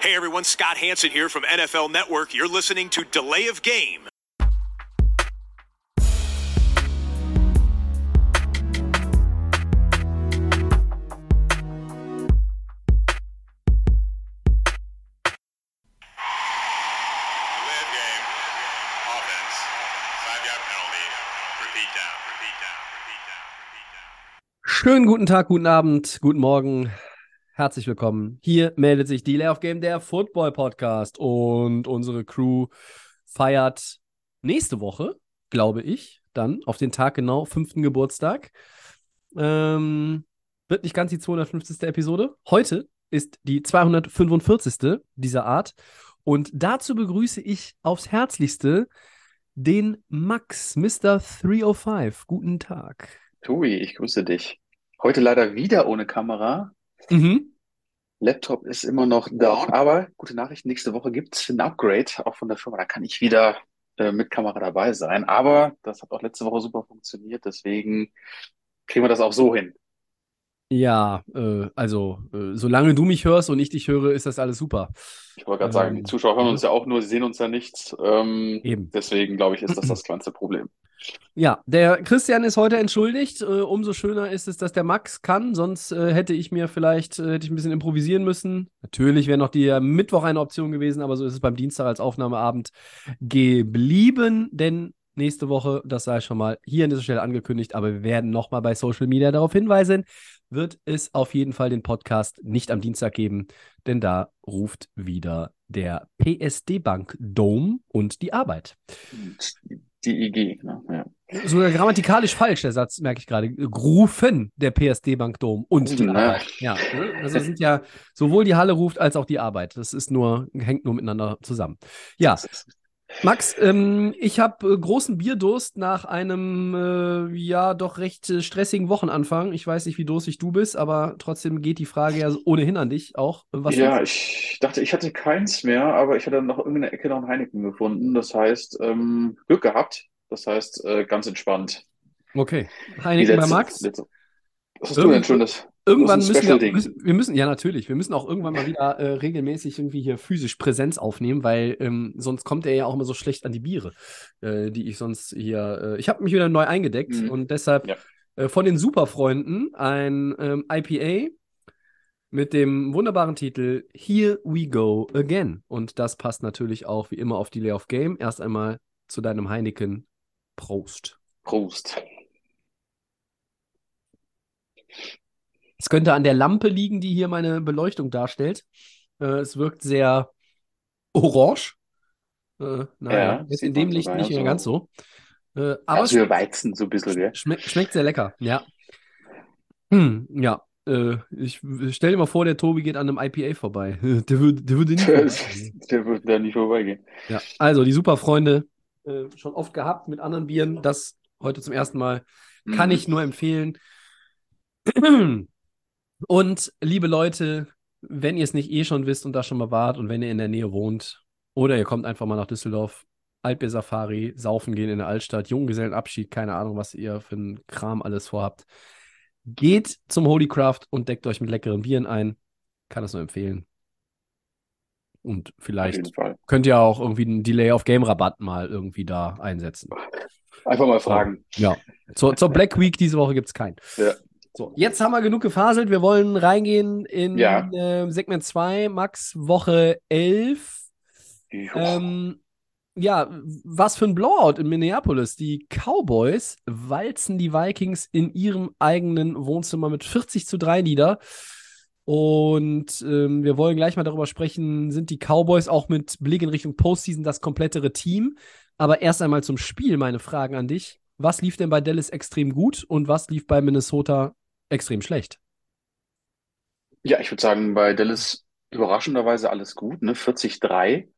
Hey everyone, Scott Hanson here from NFL Network. You're listening to Delay of Game. Delay of game. Offense. Five yard penalty. Repeat down. Repeat down. Repeat down. Repeat down. Schönen guten Tag, guten Abend, guten Morgen. Herzlich willkommen. Hier meldet sich die Layoff Game, der Football Podcast. Und unsere Crew feiert nächste Woche, glaube ich, dann auf den Tag genau, fünften Geburtstag. Ähm, wird nicht ganz die 250. Episode. Heute ist die 245. dieser Art. Und dazu begrüße ich aufs Herzlichste den Max, Mr. 305. Guten Tag. Tobi, ich grüße dich. Heute leider wieder ohne Kamera. Mhm. Laptop ist immer noch down, aber gute Nachricht, nächste Woche gibt es ein Upgrade, auch von der Firma. Da kann ich wieder äh, mit Kamera dabei sein. Aber das hat auch letzte Woche super funktioniert, deswegen kriegen wir das auch so hin. Ja, äh, also, äh, solange du mich hörst und ich dich höre, ist das alles super. Ich wollte gerade sagen, die Ähm, Zuschauer hören uns ja auch nur, sie sehen uns ja nicht. Ähm, Eben. deswegen glaube ich, ist das das kleinste Problem. Ja, der Christian ist heute entschuldigt. Äh, umso schöner ist es, dass der Max kann. Sonst äh, hätte ich mir vielleicht äh, hätte ich ein bisschen improvisieren müssen. Natürlich wäre noch der Mittwoch eine Option gewesen, aber so ist es beim Dienstag als Aufnahmeabend geblieben. Denn nächste Woche, das sei schon mal hier an dieser Stelle angekündigt, aber wir werden nochmal bei Social Media darauf hinweisen, wird es auf jeden Fall den Podcast nicht am Dienstag geben, denn da ruft wieder der PSD Bank Dome und die Arbeit. Die IG, ne? ja. Sogar grammatikalisch falsch, der Satz, merke ich gerade. Rufen der PSD Bank Dom und die. Arbeit. Ja, also sind ja sowohl die Halle ruft als auch die Arbeit. Das ist nur, hängt nur miteinander zusammen. Ja, Max, ähm, ich habe äh, großen Bierdurst nach einem äh, ja doch recht äh, stressigen Wochenanfang. Ich weiß nicht, wie durstig du bist, aber trotzdem geht die Frage ja ohnehin an dich auch. Was Ja, ich dachte, ich hatte keins mehr, aber ich hatte noch irgendeine Ecke noch einen Heineken gefunden. Das heißt, ähm, Glück gehabt. Das heißt, äh, ganz entspannt. Okay, Heineken bei letzte- Max. letzte- Was hast du denn schon? Irgendwann müssen wir, müssen, wir müssen, ja natürlich, wir müssen auch irgendwann mal wieder äh, regelmäßig irgendwie hier physisch Präsenz aufnehmen, weil ähm, sonst kommt er ja auch immer so schlecht an die Biere, äh, die ich sonst hier. Äh, ich habe mich wieder neu eingedeckt Mhm. und deshalb Ja. äh, von den Superfreunden ein ähm, IPA mit dem wunderbaren Titel Here We Go Again. Und das passt natürlich auch wie immer auf die Lay of Game. Erst einmal zu deinem Heineken. Prost. Prost. Es könnte an der Lampe liegen, die hier meine Beleuchtung darstellt. Äh, es wirkt sehr orange. Äh, naja, Ja, sieht in dem Licht nicht mehr so. ganz so. Äh, aber Also Weizen so ein bisschen, gell? schmeckt, schmeckt sehr lecker, ja. Hm, ja, äh, ich stell dir mal vor, der Tobi geht an einem IPA vorbei. Der würde, der würde nicht vorbeigehen. Der wird da nicht vorbeigehen. Ja, also die Superfreunde, äh, schon oft gehabt mit anderen Bieren, das heute zum ersten Mal. Kann Mhm. ich nur empfehlen. Und liebe Leute, wenn ihr es nicht eh schon wisst und da schon mal wart und wenn ihr in der Nähe wohnt oder ihr kommt einfach mal nach Düsseldorf, Altbier Safari, saufen gehen in der Altstadt, Junggesellenabschied, keine Ahnung, was ihr für einen Kram alles vorhabt. Geht zum Holy Craft und deckt euch mit leckeren Bieren ein. Kann es nur empfehlen. Und Auf vielleicht könnt ihr auch irgendwie einen Delay of Game Rabatt mal irgendwie da einsetzen. Einfach mal fragen. Ja. Zur, zur Black Week diese Woche gibt es keinen. Ja. So, jetzt haben wir genug gefaselt. Wir wollen reingehen in Ja. ähm, Segment 2, Max, Woche 11. Jo. Ähm, ja, was für ein Blowout in Minneapolis. Die Cowboys walzen die Vikings in ihrem eigenen Wohnzimmer mit 40 zu 3 nieder. Und ähm, wir wollen gleich mal darüber sprechen, sind die Cowboys auch mit Blick in Richtung Postseason das komplettere Team? Aber erst einmal zum Spiel meine Fragen an dich. Was lief denn bei Dallas extrem gut und was lief bei Minnesota extrem schlecht? Ja, ich würde sagen, bei Dallas überraschenderweise alles gut, ne? 40-3.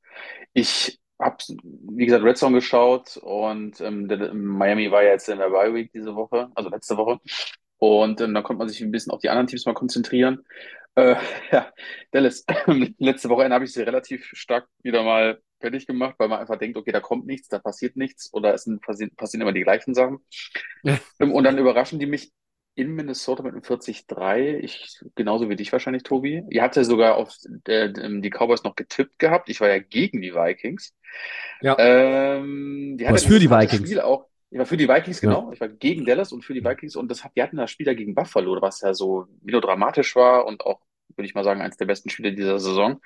Ich habe, wie gesagt, Red Zone geschaut und ähm, Miami war ja jetzt in der Bye Week diese Woche, also letzte Woche. Und ähm, dann konnte man sich ein bisschen auf die anderen Teams mal konzentrieren. Äh, ja, Dallas, letzte Wochenende habe ich sie relativ stark wieder mal fertig gemacht, weil man einfach denkt, okay, da kommt nichts, da passiert nichts oder es passieren, immer die gleichen Sachen. Ja. Ähm, Und dann überraschen die mich in Minnesota mit einem 40-3. Ich, genauso wie dich wahrscheinlich, Tobi. Ihr habt ja sogar auf äh, die Cowboys noch getippt gehabt. Ich war ja gegen die Vikings. Ja. Ähm, die Was für die Vikings. Spiel auch. Ich war für die Vikings, Ja. genau. Ich war gegen Dallas und für die Vikings. Und das hat, die hatten das Spiel da gegen Buffalo, was ja so melodramatisch war und auch, würde ich mal sagen, eines der besten Spiele dieser Saison.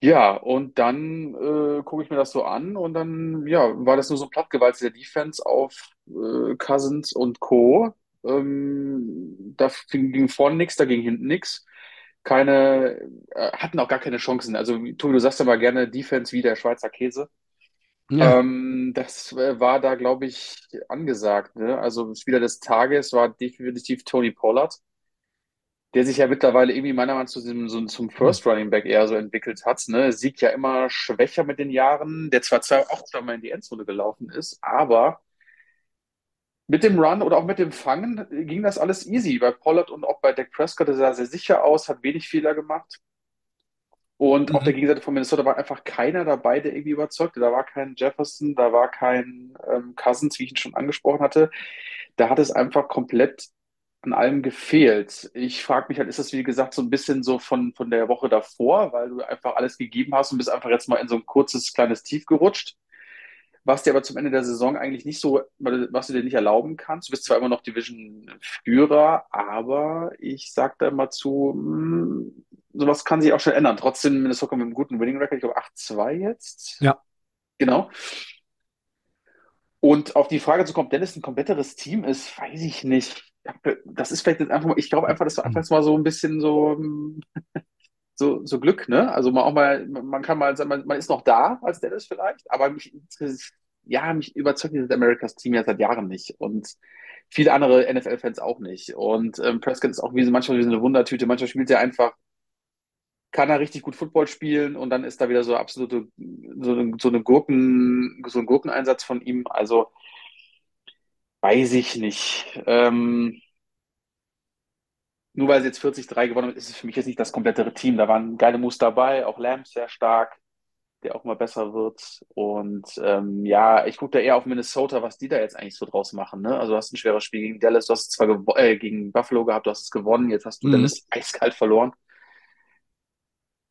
Ja, und dann äh, gucke ich mir das so an und dann ja, war das nur so plattgewalzte Defense auf äh, Cousins und Co. Ähm, da ging ging vorne nichts, da ging hinten nichts. Keine, äh, hatten auch gar keine Chancen. Also, Tobi, du sagst ja mal gerne Defense wie der Schweizer Käse. Ja. Ähm, das äh, war da, glaube ich, angesagt. Ne? Also, Spieler des Tages war definitiv Tony Pollard der sich ja mittlerweile irgendwie meiner Meinung nach zu diesem, so, zum First Running Back eher so entwickelt hat. Ne? Siegt ja immer schwächer mit den Jahren, der zwar zwei, auch zweimal in die Endzone gelaufen ist, aber mit dem Run oder auch mit dem Fangen ging das alles easy. Bei Pollard und auch bei Dak Prescott sah sehr sicher aus, hat wenig Fehler gemacht. Und auf der Mhm. Gegenseite von Minnesota war einfach keiner dabei, der irgendwie überzeugte. Da war kein Jefferson, da war kein ähm, Cousins, wie ich ihn schon angesprochen hatte. Da hat es einfach komplett an allem gefehlt. Ich frage mich halt, ist das wie gesagt so ein bisschen so von, von der Woche davor, weil du einfach alles gegeben hast und bist einfach jetzt mal in so ein kurzes, kleines Tief gerutscht, was dir aber zum Ende der Saison eigentlich nicht so, was du dir nicht erlauben kannst. Du bist zwar immer noch Division-Führer, aber ich sag da mal zu, mh, sowas kann sich auch schnell ändern. Trotzdem Minnesota mit einem guten Winning-Record, ich glaube 8-2 jetzt. Ja. Genau. Und auf die Frage zu kommen, ob Dennis ein kompletteres Team ist, weiß ich nicht. Das ist vielleicht jetzt einfach mal, ich glaube einfach, das war einfach mal so ein bisschen so, hm, so, so Glück, ne? Also man auch mal, man kann mal sagen, man, man ist noch da als Dennis vielleicht, aber mich, ja, mich überzeugt dieses Americas Team ja seit Jahren nicht und viele andere NFL-Fans auch nicht. Und ähm, Prescott ist auch wie so, manchmal wie so eine Wundertüte, manchmal spielt er einfach, kann er richtig gut Football spielen und dann ist da wieder so absolute, so, eine- so eine Gurken, so ein Gurkeneinsatz von ihm. Also weiß ich nicht. Ähm, nur weil sie jetzt 40-3 gewonnen haben, ist es für mich jetzt nicht das komplettere Team. Da waren geile Moves dabei, auch Lamb sehr stark, der auch mal besser wird. Und ähm, ja, ich gucke da eher auf Minnesota, was die da jetzt eigentlich so draus machen. Ne? Also du hast ein schweres Spiel gegen Dallas, du hast es zwar äh, gegen Buffalo gehabt, du hast es gewonnen, jetzt hast du Mhm. Dallas eiskalt verloren.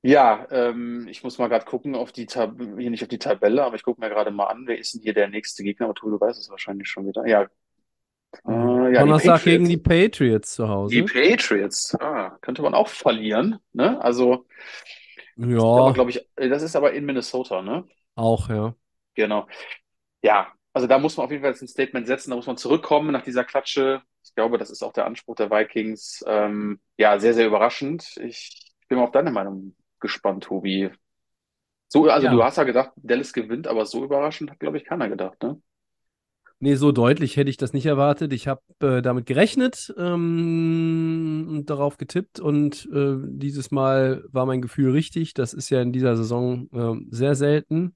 Ja, ähm, ich muss mal gerade gucken auf die Tab hier nicht auf die Tabelle, aber ich gucke mir gerade mal an, wer ist denn hier der nächste Gegner? Aber du, du weißt es wahrscheinlich schon wieder. Ja, äh, ja, Donnerstag gegen die Patriots zu Hause. Die Patriots, ah, könnte man auch verlieren, ne? Also, ja, glaube ich, das ist aber in Minnesota, ne? auch, ja. Genau. Ja, also da muss man auf jeden Fall jetzt ein Statement setzen, da muss man zurückkommen nach dieser Klatsche. Ich glaube, das ist auch der Anspruch der Vikings. Ähm, ja, sehr, sehr überraschend. Ich bin mal auf deine Meinung gespannt, Tobi. So, also Ja. du hast ja gedacht, Dallas gewinnt, aber so überraschend hat, glaube ich, keiner gedacht, ne? Nee, so deutlich hätte ich das nicht erwartet. Ich habe äh, damit gerechnet ähm, und darauf getippt und äh, dieses Mal war mein Gefühl richtig. Das ist ja in dieser Saison ähm, sehr selten.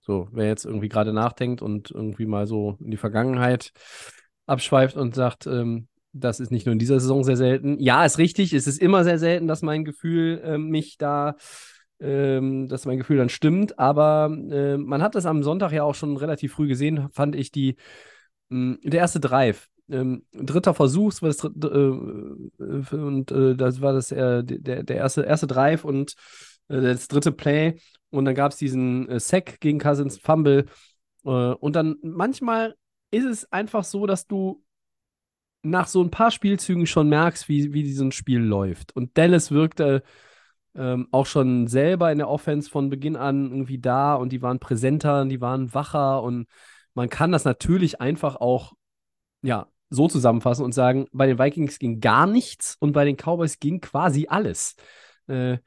So, wer jetzt irgendwie gerade nachdenkt und irgendwie mal so in die Vergangenheit abschweift und sagt, ähm, das ist nicht nur in dieser Saison sehr selten. Ja, ist richtig. Es ist immer sehr selten, dass mein Gefühl ähm, mich da ähm, dass mein Gefühl dann stimmt. Aber äh, man hat das am Sonntag ja auch schon relativ früh gesehen, fand ich die, mh, der erste Drive. Ähm, dritter Versuch, das war das äh, äh, und äh, das war das äh, der, der erste, erste Drive und äh, das dritte Play. Und dann gab es diesen äh, Sack gegen Cousins, Fumble. Äh, und dann manchmal ist es einfach so, dass du nach so ein paar Spielzügen schon merkst, wie, wie dieses Spiel läuft. Und Dallas wirkte ähm, auch schon selber in der Offense von Beginn an irgendwie da und die waren präsenter und die waren wacher und man kann das natürlich einfach auch ja so zusammenfassen und sagen, bei den Vikings ging gar nichts und bei den Cowboys ging quasi alles. Äh,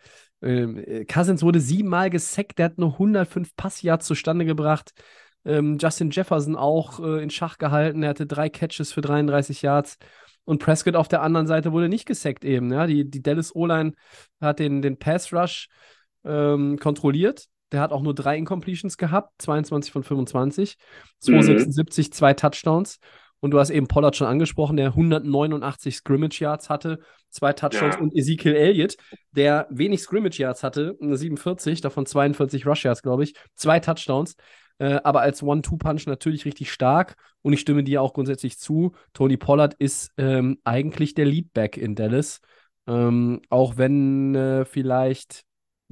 äh, Cousins wurde siebenmal gesackt, der hat nur 105 Passyards zustande gebracht. Ähm, Justin Jefferson auch äh, in Schach gehalten, er hatte drei Catches für 33 Yards. Und Prescott auf der anderen Seite wurde nicht gesackt eben. Ja? Die, die Dallas O-Line hat den, den Pass Rush ähm, kontrolliert. Der hat auch nur drei Incompletions gehabt, 22 von 25, 276, zwei Touchdowns. Und du hast eben Pollard schon angesprochen, der 189 Scrimmage Yards hatte, zwei Touchdowns Ja. und Ezekiel Elliott, der wenig Scrimmage Yards hatte, 47, davon 42 Rush Yards, glaube ich, zwei Touchdowns. Äh, aber als One-Two-Punch natürlich richtig stark. Und ich stimme dir auch grundsätzlich zu. Tony Pollard ist ähm, eigentlich der Leadback in Dallas. Ähm, auch wenn äh, vielleicht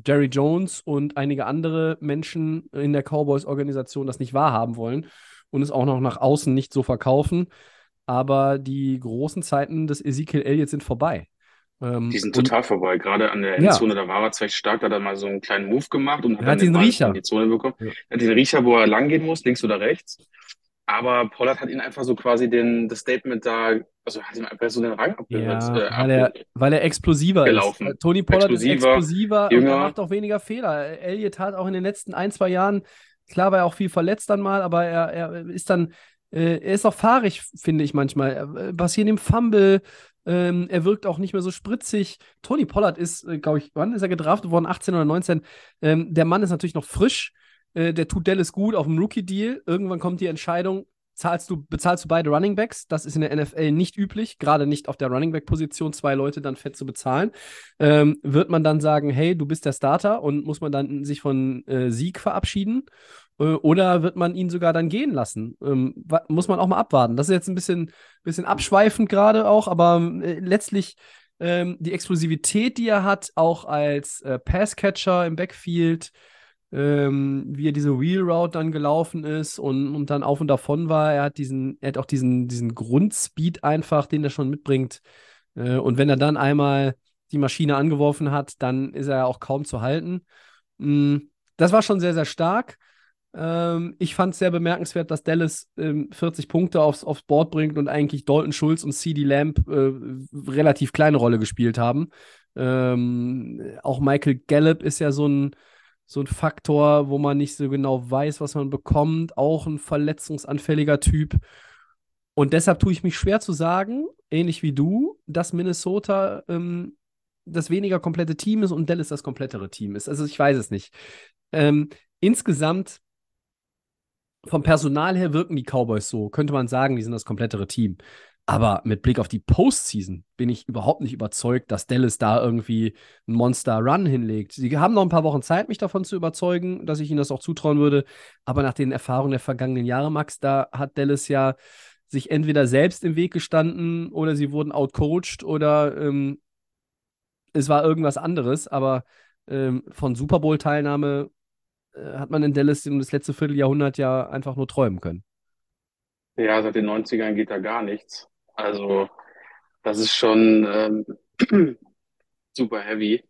Jerry Jones und einige andere Menschen in der Cowboys-Organisation das nicht wahrhaben wollen und es auch noch nach außen nicht so verkaufen. Aber die großen Zeiten des Ezekiel Elliott sind vorbei. Ähm, die sind total vorbei. Gerade an der Endzone, ja. da war er zwar stark, da hat er mal so einen kleinen Move gemacht und hat, er hat den Riecher. die Zone bekommen. Ja. Er hat den Riecher, wo er langgehen muss, links oder rechts. Aber Pollard hat ihn einfach so quasi den, das Statement da, also hat ihm einfach so den Rang abgehört. Ja, äh, weil, er, weil er explosiver gelaufen. ist. Tony Pollard explosiver, ist explosiver jünger. und er macht auch weniger Fehler. Elliott hat auch in den letzten ein, zwei Jahren, klar war er auch viel verletzt dann mal, aber er, er ist dann, äh, er ist auch fahrig, finde ich manchmal. Äh, passieren im Fumble, ähm, er wirkt auch nicht mehr so spritzig. Tony Pollard ist, äh, glaube ich, wann ist er gedraftet worden? 18 oder 19. Ähm, der Mann ist natürlich noch frisch. Äh, der tut Dallas gut auf dem Rookie-Deal. Irgendwann kommt die Entscheidung, zahlst du, bezahlst du beide Running Backs. Das ist in der NFL nicht üblich, gerade nicht auf der Running Back-Position, zwei Leute dann fett zu bezahlen. Ähm, wird man dann sagen, hey, du bist der Starter und muss man dann sich von äh, Sieg verabschieden? Äh, oder wird man ihn sogar dann gehen lassen? Ähm, muss man auch mal abwarten. Das ist jetzt ein bisschen, bisschen abschweifend gerade auch, aber äh, letztlich ähm, die Explosivität, die er hat, auch als äh, Passcatcher im Backfield, ähm, wie er diese Wheel Route dann gelaufen ist und, und dann auf und davon war. Er hat diesen, er hat auch diesen, diesen Grundspeed einfach, den er schon mitbringt. Äh, und wenn er dann einmal die Maschine angeworfen hat, dann ist er auch kaum zu halten. Mm, das war schon sehr, sehr stark. Ähm, ich fand es sehr bemerkenswert, dass Dallas ähm, 40 Punkte aufs, aufs Board bringt und eigentlich Dalton Schulz und CD Lamb äh, relativ kleine Rolle gespielt haben. Ähm, auch Michael Gallup ist ja so ein, so ein Faktor, wo man nicht so genau weiß, was man bekommt. Auch ein verletzungsanfälliger Typ. Und deshalb tue ich mich schwer zu sagen, ähnlich wie du, dass Minnesota ähm, das weniger komplette Team ist und Dallas das komplettere Team ist. Also ich weiß es nicht. Ähm, insgesamt vom Personal her wirken die Cowboys so. Könnte man sagen, die sind das komplettere Team. Aber mit Blick auf die Postseason bin ich überhaupt nicht überzeugt, dass Dallas da irgendwie einen Monster-Run hinlegt. Sie haben noch ein paar Wochen Zeit, mich davon zu überzeugen, dass ich ihnen das auch zutrauen würde. Aber nach den Erfahrungen der vergangenen Jahre, Max, da hat Dallas ja sich entweder selbst im Weg gestanden oder sie wurden outcoached oder ähm, es war irgendwas anderes. Aber ähm, von Super Bowl-Teilnahme hat man in Dallas das letzte Vierteljahrhundert ja einfach nur träumen können. Ja, seit den 90ern geht da gar nichts. Also, das ist schon ähm, super heavy.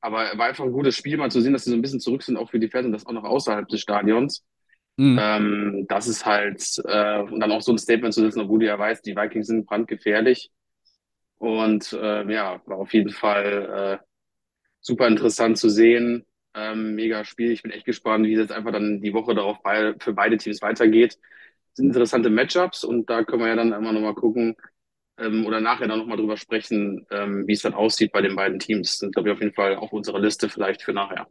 Aber war einfach ein gutes Spiel, mal zu sehen, dass sie so ein bisschen zurück sind, auch für die Fans und das auch noch außerhalb des Stadions. Mhm. Ähm, das ist halt, äh, und dann auch so ein Statement zu setzen, obwohl du ja weißt, die Vikings sind brandgefährlich. Und äh, ja, war auf jeden Fall äh, super interessant zu sehen. Ähm, mega Spiel. Ich bin echt gespannt, wie es jetzt einfach dann die Woche darauf bei, für beide Teams weitergeht. Das sind interessante Matchups und da können wir ja dann immer nochmal gucken ähm, oder nachher dann nochmal drüber sprechen, ähm, wie es dann aussieht bei den beiden Teams. Das sind, glaube ich, auf jeden Fall auf unserer Liste vielleicht für nachher.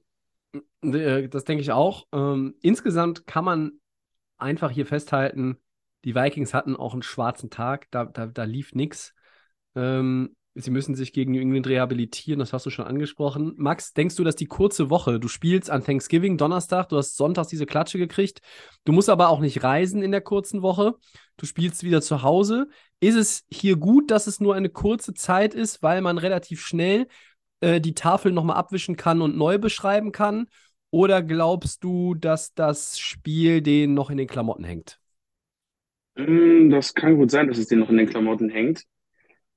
Äh, das denke ich auch. Ähm, insgesamt kann man einfach hier festhalten, die Vikings hatten auch einen schwarzen Tag, da, da, da lief nichts. Ähm, Sie müssen sich gegen New England rehabilitieren, das hast du schon angesprochen. Max, denkst du, dass die kurze Woche, du spielst an Thanksgiving Donnerstag, du hast sonntags diese Klatsche gekriegt, du musst aber auch nicht reisen in der kurzen Woche, du spielst wieder zu Hause. Ist es hier gut, dass es nur eine kurze Zeit ist, weil man relativ schnell äh, die Tafel nochmal abwischen kann und neu beschreiben kann? Oder glaubst du, dass das Spiel denen noch in den Klamotten hängt? Mm, das kann gut sein, dass es denen noch in den Klamotten hängt.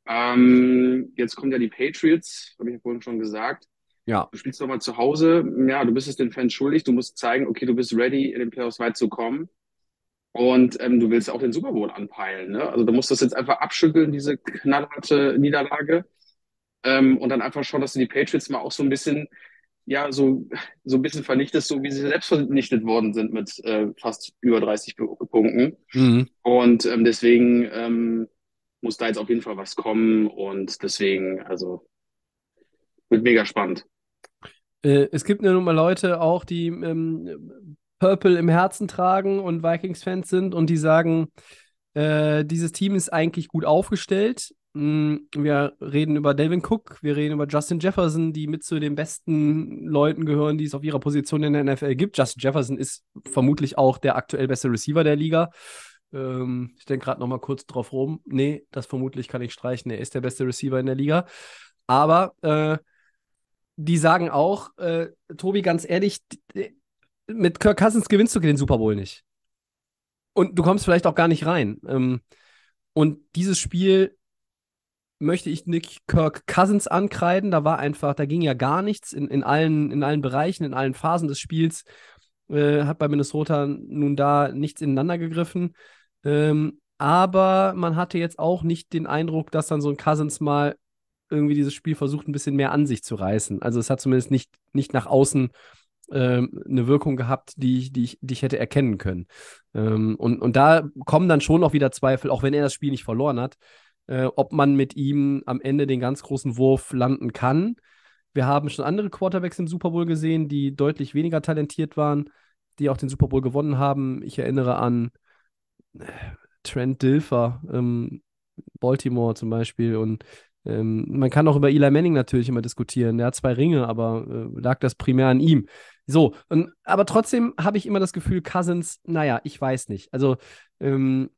Ähm, jetzt kommen ja die Patriots, habe ich ja vorhin schon gesagt. Ja. Du spielst nochmal zu Hause. Ja, du bist es den Fans schuldig. Du musst zeigen, okay, du bist ready, in den Playoffs weit zu kommen. Und ähm, du willst auch den Super Bowl anpeilen. Ne? Also du musst das jetzt einfach abschütteln, diese knallharte Niederlage. Ähm, und dann einfach schauen, dass du die Patriots mal auch so ein bisschen, ja, so, so ein bisschen vernichtest, so wie sie selbst vernichtet worden sind mit äh, fast über 30 Punkten. Mhm. Und ähm, deswegen ähm, muss da jetzt auf jeden Fall was kommen und deswegen, also wird mega spannend. Äh, es gibt ja nun mal Leute auch, die ähm, Purple im Herzen tragen und Vikings-Fans sind und die sagen, äh, dieses Team ist eigentlich gut aufgestellt. Mm, Wir reden über Delvin Cook, wir reden über Justin Jefferson, die mit zu den besten Leuten gehören, die es auf ihrer Position in der NFL gibt. Justin Jefferson ist vermutlich auch der aktuell beste Receiver der Liga. Ähm, ich denke gerade noch mal kurz drauf rum. Nee, das vermutlich kann ich streichen. Er ist der beste Receiver in der Liga. Aber äh, die sagen auch, äh, Tobi, ganz ehrlich, mit Kirk Cousins gewinnst du den Super Bowl nicht. Und du kommst vielleicht auch gar nicht rein. Ähm, und dieses Spiel möchte ich Nick Kirk Cousins ankreiden. Da war einfach, da ging ja gar nichts in, in, allen, in allen Bereichen, in allen Phasen des Spiels. Äh, hat bei Minnesota nun da nichts ineinander gegriffen. Ähm, aber man hatte jetzt auch nicht den Eindruck, dass dann so ein Cousins mal irgendwie dieses Spiel versucht, ein bisschen mehr an sich zu reißen. Also es hat zumindest nicht, nicht nach außen ähm, eine Wirkung gehabt, die ich, die ich, die ich hätte erkennen können. Ähm, und, und da kommen dann schon auch wieder Zweifel, auch wenn er das Spiel nicht verloren hat, äh, ob man mit ihm am Ende den ganz großen Wurf landen kann. Wir haben schon andere Quarterbacks im Super Bowl gesehen, die deutlich weniger talentiert waren, die auch den Super Bowl gewonnen haben. Ich erinnere an Trent Dilfer, ähm, Baltimore zum Beispiel. Und ähm, man kann auch über Eli Manning natürlich immer diskutieren. Der hat zwei Ringe, aber äh, lag das primär an ihm. So, und, aber trotzdem habe ich immer das Gefühl, Cousins, naja, ich weiß nicht. Also, ähm,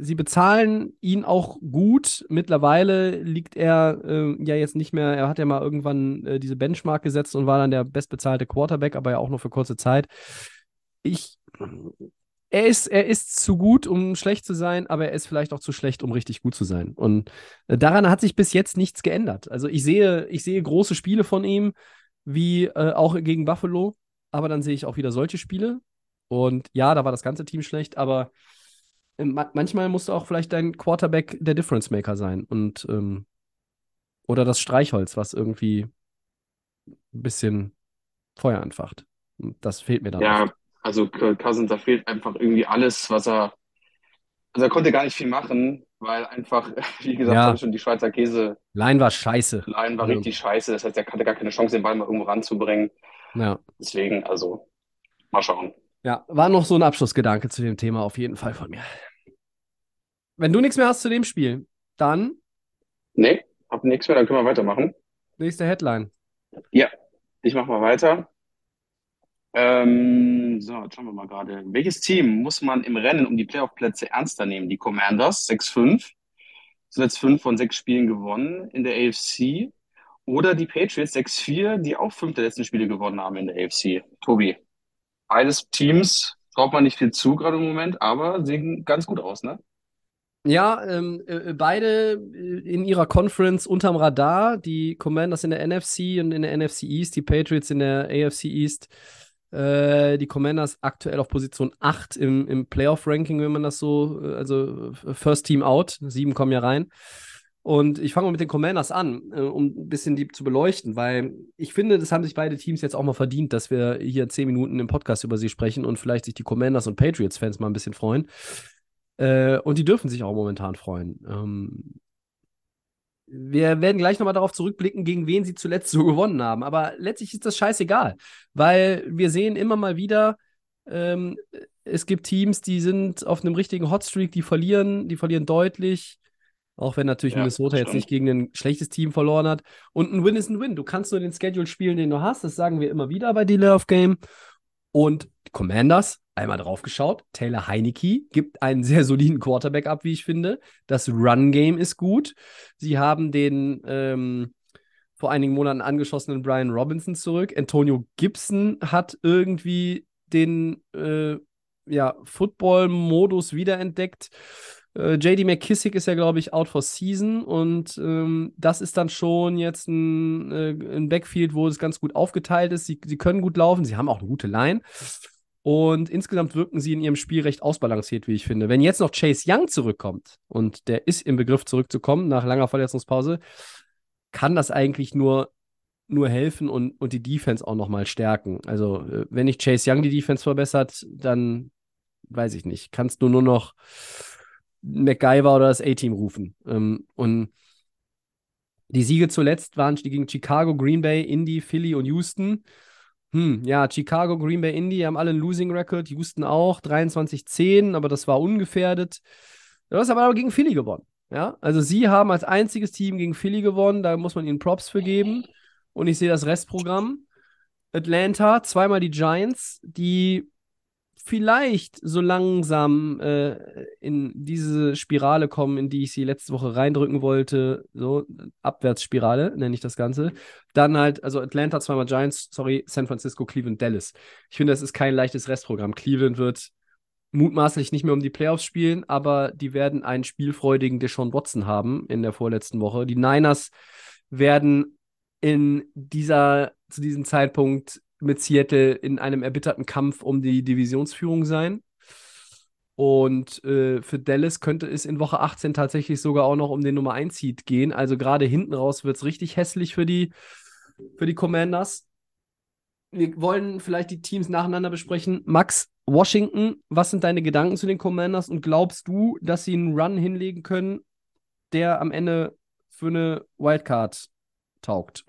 sie bezahlen ihn auch gut. Mittlerweile liegt er äh, ja jetzt nicht mehr, er hat ja mal irgendwann äh, diese Benchmark gesetzt und war dann der bestbezahlte Quarterback, aber ja auch nur für kurze Zeit. Ich, er ist, er ist zu gut, um schlecht zu sein, aber er ist vielleicht auch zu schlecht, um richtig gut zu sein. Und äh, daran hat sich bis jetzt nichts geändert. Also ich sehe, ich sehe große Spiele von ihm, wie äh, auch gegen Buffalo, aber dann sehe ich auch wieder solche Spiele. Und ja, da war das ganze Team schlecht, aber äh, ma manchmal musst du auch vielleicht dein Quarterback der Difference Maker sein und ähm, oder das Streichholz, was irgendwie ein bisschen Feuer anfacht. Und das fehlt mir dann. Ja, oft. Also Cousins, da fehlt einfach irgendwie alles, was er. Also er konnte gar nicht viel machen, weil einfach, wie gesagt, Ja. schon die Schweizer Käse Line war scheiße. Line war Ja. richtig scheiße. Das heißt, er hatte gar keine Chance, den Ball mal irgendwo ranzubringen. Ja. Deswegen, also, mal schauen. Ja, war noch so ein Abschlussgedanke zu dem Thema auf jeden Fall von mir. Wenn du nichts mehr hast zu dem Spiel, dann Nee, hab nichts mehr, dann können wir weitermachen. nächste Headline. Ich mach mal weiter. Ähm, so, jetzt schauen wir mal gerade. Welches Team muss man im Rennen um die Playoff-Plätze ernster nehmen? Die Commanders, 6-5. Zuletzt fünf von sechs Spielen gewonnen in der AFC. Oder die Patriots, 6-4, die auch fünf der letzten Spiele gewonnen haben in der AFC. Tobi, beides Teams traut man nicht viel zu gerade im Moment, aber sehen ganz gut aus, ne? Ja, ähm, äh, beide äh, in ihrer Conference unterm Radar. Die Commanders in der NFC und in der NFC East, die Patriots in der AFC East. Äh, die Commanders aktuell auf Position 8 im, im Playoff-Ranking, wenn man das so, äh, also äh, First Team out. Sieben kommen ja rein. Und ich fange mal mit den Commanders an, um ein bisschen die zu beleuchten, weil ich finde, das haben sich beide Teams jetzt auch mal verdient, dass wir hier zehn Minuten im Podcast über sie sprechen und vielleicht sich die Commanders und Patriots-Fans mal ein bisschen freuen. Und die dürfen sich auch momentan freuen. Ähm, wir werden gleich nochmal darauf zurückblicken, gegen wen sie zuletzt so gewonnen haben. Aber letztlich ist das scheißegal, weil wir sehen immer mal wieder, ähm, es gibt Teams, die sind auf einem richtigen Hotstreak, die verlieren, die verlieren deutlich. Auch wenn natürlich Ja, Minnesota jetzt stimmt. nicht gegen ein schlechtes Team verloren hat. Und ein Win ist ein Win. Du kannst nur den Schedule spielen, den du hast. Das sagen wir immer wieder bei Delay of Game. Und die Commanders, einmal drauf geschaut. Taylor Heineke gibt einen sehr soliden Quarterback ab, wie ich finde. Das Run-Game ist gut. Sie haben den ähm, vor einigen Monaten angeschossenen Brian Robinson zurück. Antonio Gibson hat irgendwie den äh, ja, Football-Modus wiederentdeckt. Äh, JD McKissick ist ja, glaube ich, out for season und ähm, das ist dann schon jetzt ein, äh, ein Backfield, wo es ganz gut aufgeteilt ist. Sie, sie können gut laufen, sie haben auch eine gute Line. Und insgesamt wirken sie in ihrem Spiel recht ausbalanciert, wie ich finde. Wenn jetzt noch Chase Young zurückkommt und der ist im Begriff zurückzukommen nach langer Verletzungspause, kann das eigentlich nur, nur helfen und, und die Defense auch nochmal stärken. Also, äh, wenn nicht Chase Young die Defense verbessert, dann weiß ich nicht. Kannst du nur noch MacGyver oder das A-Team rufen. Ähm, und die Siege zuletzt waren gegen Chicago, Green Bay, Indy, Philly und Houston. Hm, ja, Chicago, Green Bay, Indy haben alle einen Losing Record, Houston auch, 23-10, aber das war ungefährdet. Du hast aber gegen Philly gewonnen. Ja, also sie haben als einziges Team gegen Philly gewonnen, da muss man ihnen Props für geben. Und ich sehe das Restprogramm. Atlanta, zweimal die Giants, die vielleicht so langsam äh, in diese Spirale kommen, in die ich sie letzte Woche reindrücken wollte. So, Abwärtsspirale nenne ich das Ganze. Dann halt, also Atlanta, zweimal Giants, sorry, San Francisco, Cleveland, Dallas. Ich finde, das ist kein leichtes Restprogramm. Cleveland wird mutmaßlich nicht mehr um die Playoffs spielen, aber die werden einen spielfreudigen Deshaun Watson haben in der vorletzten Woche. Die Niners werden in dieser, zu diesem Zeitpunkt mit Seattle in einem erbitterten Kampf um die Divisionsführung sein. Und äh, für Dallas könnte es in Woche 18 tatsächlich sogar auch noch um den Nummer 1 Seed gehen. Also gerade hinten raus wird es richtig hässlich für die, für die Commanders. Wir wollen vielleicht die Teams nacheinander besprechen. Max, Washington, was sind deine Gedanken zu den Commanders und glaubst du, dass sie einen Run hinlegen können, der am Ende für eine Wildcard taugt?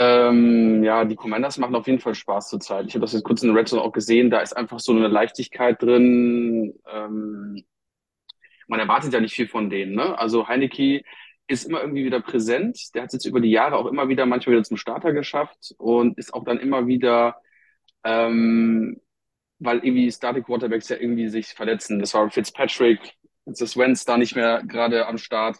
Ähm, ja, die Commanders machen auf jeden Fall Spaß zurzeit. Ich habe das jetzt kurz in der Red Zone auch gesehen. Da ist einfach so eine Leichtigkeit drin. Ähm, man erwartet ja nicht viel von denen. Ne? Also Heineke ist immer irgendwie wieder präsent. Der hat es jetzt über die Jahre auch immer wieder manchmal wieder zum Starter geschafft und ist auch dann immer wieder, ähm, weil irgendwie Starting Quarterbacks ja irgendwie sich verletzen. Das war Fitzpatrick, jetzt ist Wentz da nicht mehr gerade am Start.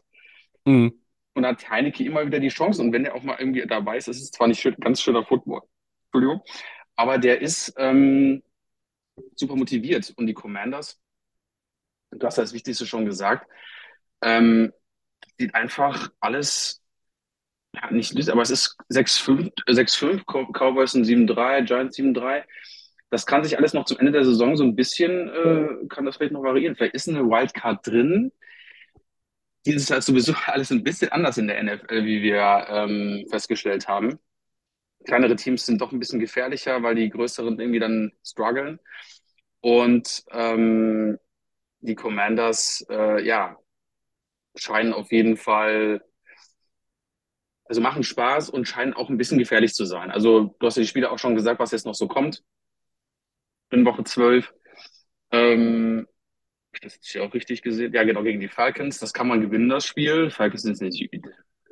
Mhm. Und hat Heineke immer wieder die Chancen. Und wenn er auch mal irgendwie da weiß, es ist zwar nicht schön, ganz schöner Football, Entschuldigung, aber der ist ähm, super motiviert. Und die Commanders, du hast das Wichtigste schon gesagt, ähm, sieht einfach alles, ja, nicht süß, aber es ist 6-5, 6-5, Cowboys sind 7-3, Giants 7-3. Das kann sich alles noch zum Ende der Saison so ein bisschen, äh, kann das vielleicht noch variieren. Vielleicht ist eine Wildcard drin dieses Jahr ist sowieso alles ein bisschen anders in der NFL, wie wir ähm, festgestellt haben. Kleinere Teams sind doch ein bisschen gefährlicher, weil die größeren irgendwie dann strugglen. Und ähm, die Commanders, äh, ja, scheinen auf jeden Fall, also machen Spaß und scheinen auch ein bisschen gefährlich zu sein. Also du hast ja die Spiele auch schon gesagt, was jetzt noch so kommt. In Woche 12. Ähm, das ist ja auch richtig gesehen. Ja, genau, gegen die Falcons. Das kann man gewinnen, das Spiel. Falcons sind nicht,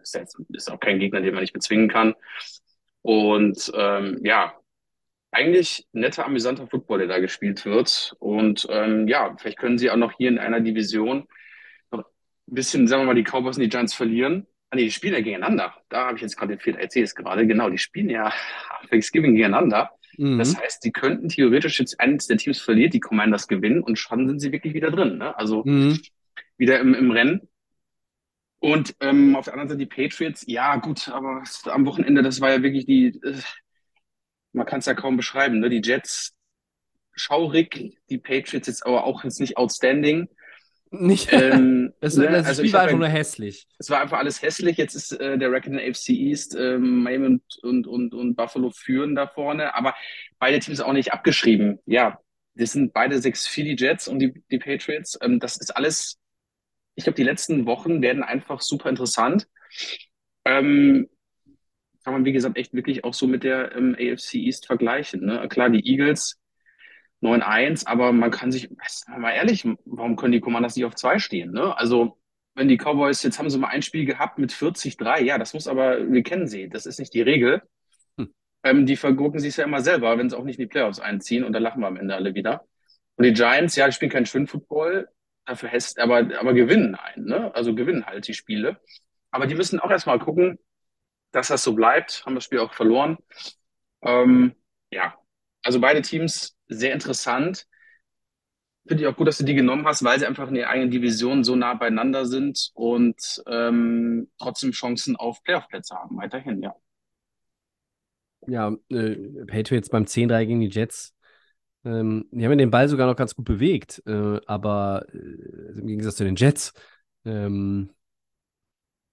ist, jetzt, ist auch kein Gegner, den man nicht bezwingen kann. Und ähm, ja, eigentlich netter, amüsanter Football, der da gespielt wird. Und ähm, ja, vielleicht können sie auch noch hier in einer Division noch ein bisschen, sagen wir mal, die Cowboys und die Giants verlieren. Ah, nee, die spielen ja gegeneinander. Da habe ich jetzt gerade den Fehler erzählt, gerade. Genau, die spielen ja Thanksgiving gegeneinander. Mhm. Das heißt, die könnten theoretisch jetzt eines der Teams verliert, die Commanders gewinnen und schon sind sie wirklich wieder drin. Ne? Also mhm. wieder im, im Rennen. Und ähm, auf der anderen Seite die Patriots, ja gut, aber am Wochenende, das war ja wirklich die, äh, man kann es ja kaum beschreiben, ne? Die Jets schaurig, die Patriots jetzt aber auch jetzt nicht outstanding. Nicht. Ähm, das, ne? das also Spiel war einfach nur hässlich. Es war einfach alles hässlich. Jetzt ist äh, der Record in der AFC East, äh, Miami und, und, und, und Buffalo führen da vorne, aber beide Teams auch nicht abgeschrieben. Ja, das sind beide 6-4 die Jets und die, die Patriots. Ähm, das ist alles, ich glaube, die letzten Wochen werden einfach super interessant. Ähm, kann man, wie gesagt, echt wirklich auch so mit der ähm, AFC East vergleichen. Ne? Klar, die Eagles 9-1, aber man kann sich, mal ehrlich, warum können die Commanders nicht auf 2 stehen? Ne? Also, wenn die Cowboys, jetzt haben sie mal ein Spiel gehabt mit 40-3, ja, das muss aber, wir kennen sie, das ist nicht die Regel. Hm. Ähm, die vergurken sich ja immer selber, wenn sie auch nicht in die Playoffs einziehen und da lachen wir am Ende alle wieder. Und die Giants, ja, die spielen keinen schönen Football, dafür heißt, aber, aber gewinnen ein, ne? Also gewinnen halt die Spiele. Aber die müssen auch erstmal gucken, dass das so bleibt, haben das Spiel auch verloren. Ähm, ja, also beide Teams sehr interessant. Finde ich auch gut, dass du die genommen hast, weil sie einfach in der eigenen Division so nah beieinander sind und ähm, trotzdem Chancen auf Playoff-Plätze haben. Weiterhin, ja. Ja, äh, Patriots beim 10-3 gegen die Jets. Ähm, die haben den Ball sogar noch ganz gut bewegt, äh, aber äh, im Gegensatz zu den Jets. Ähm,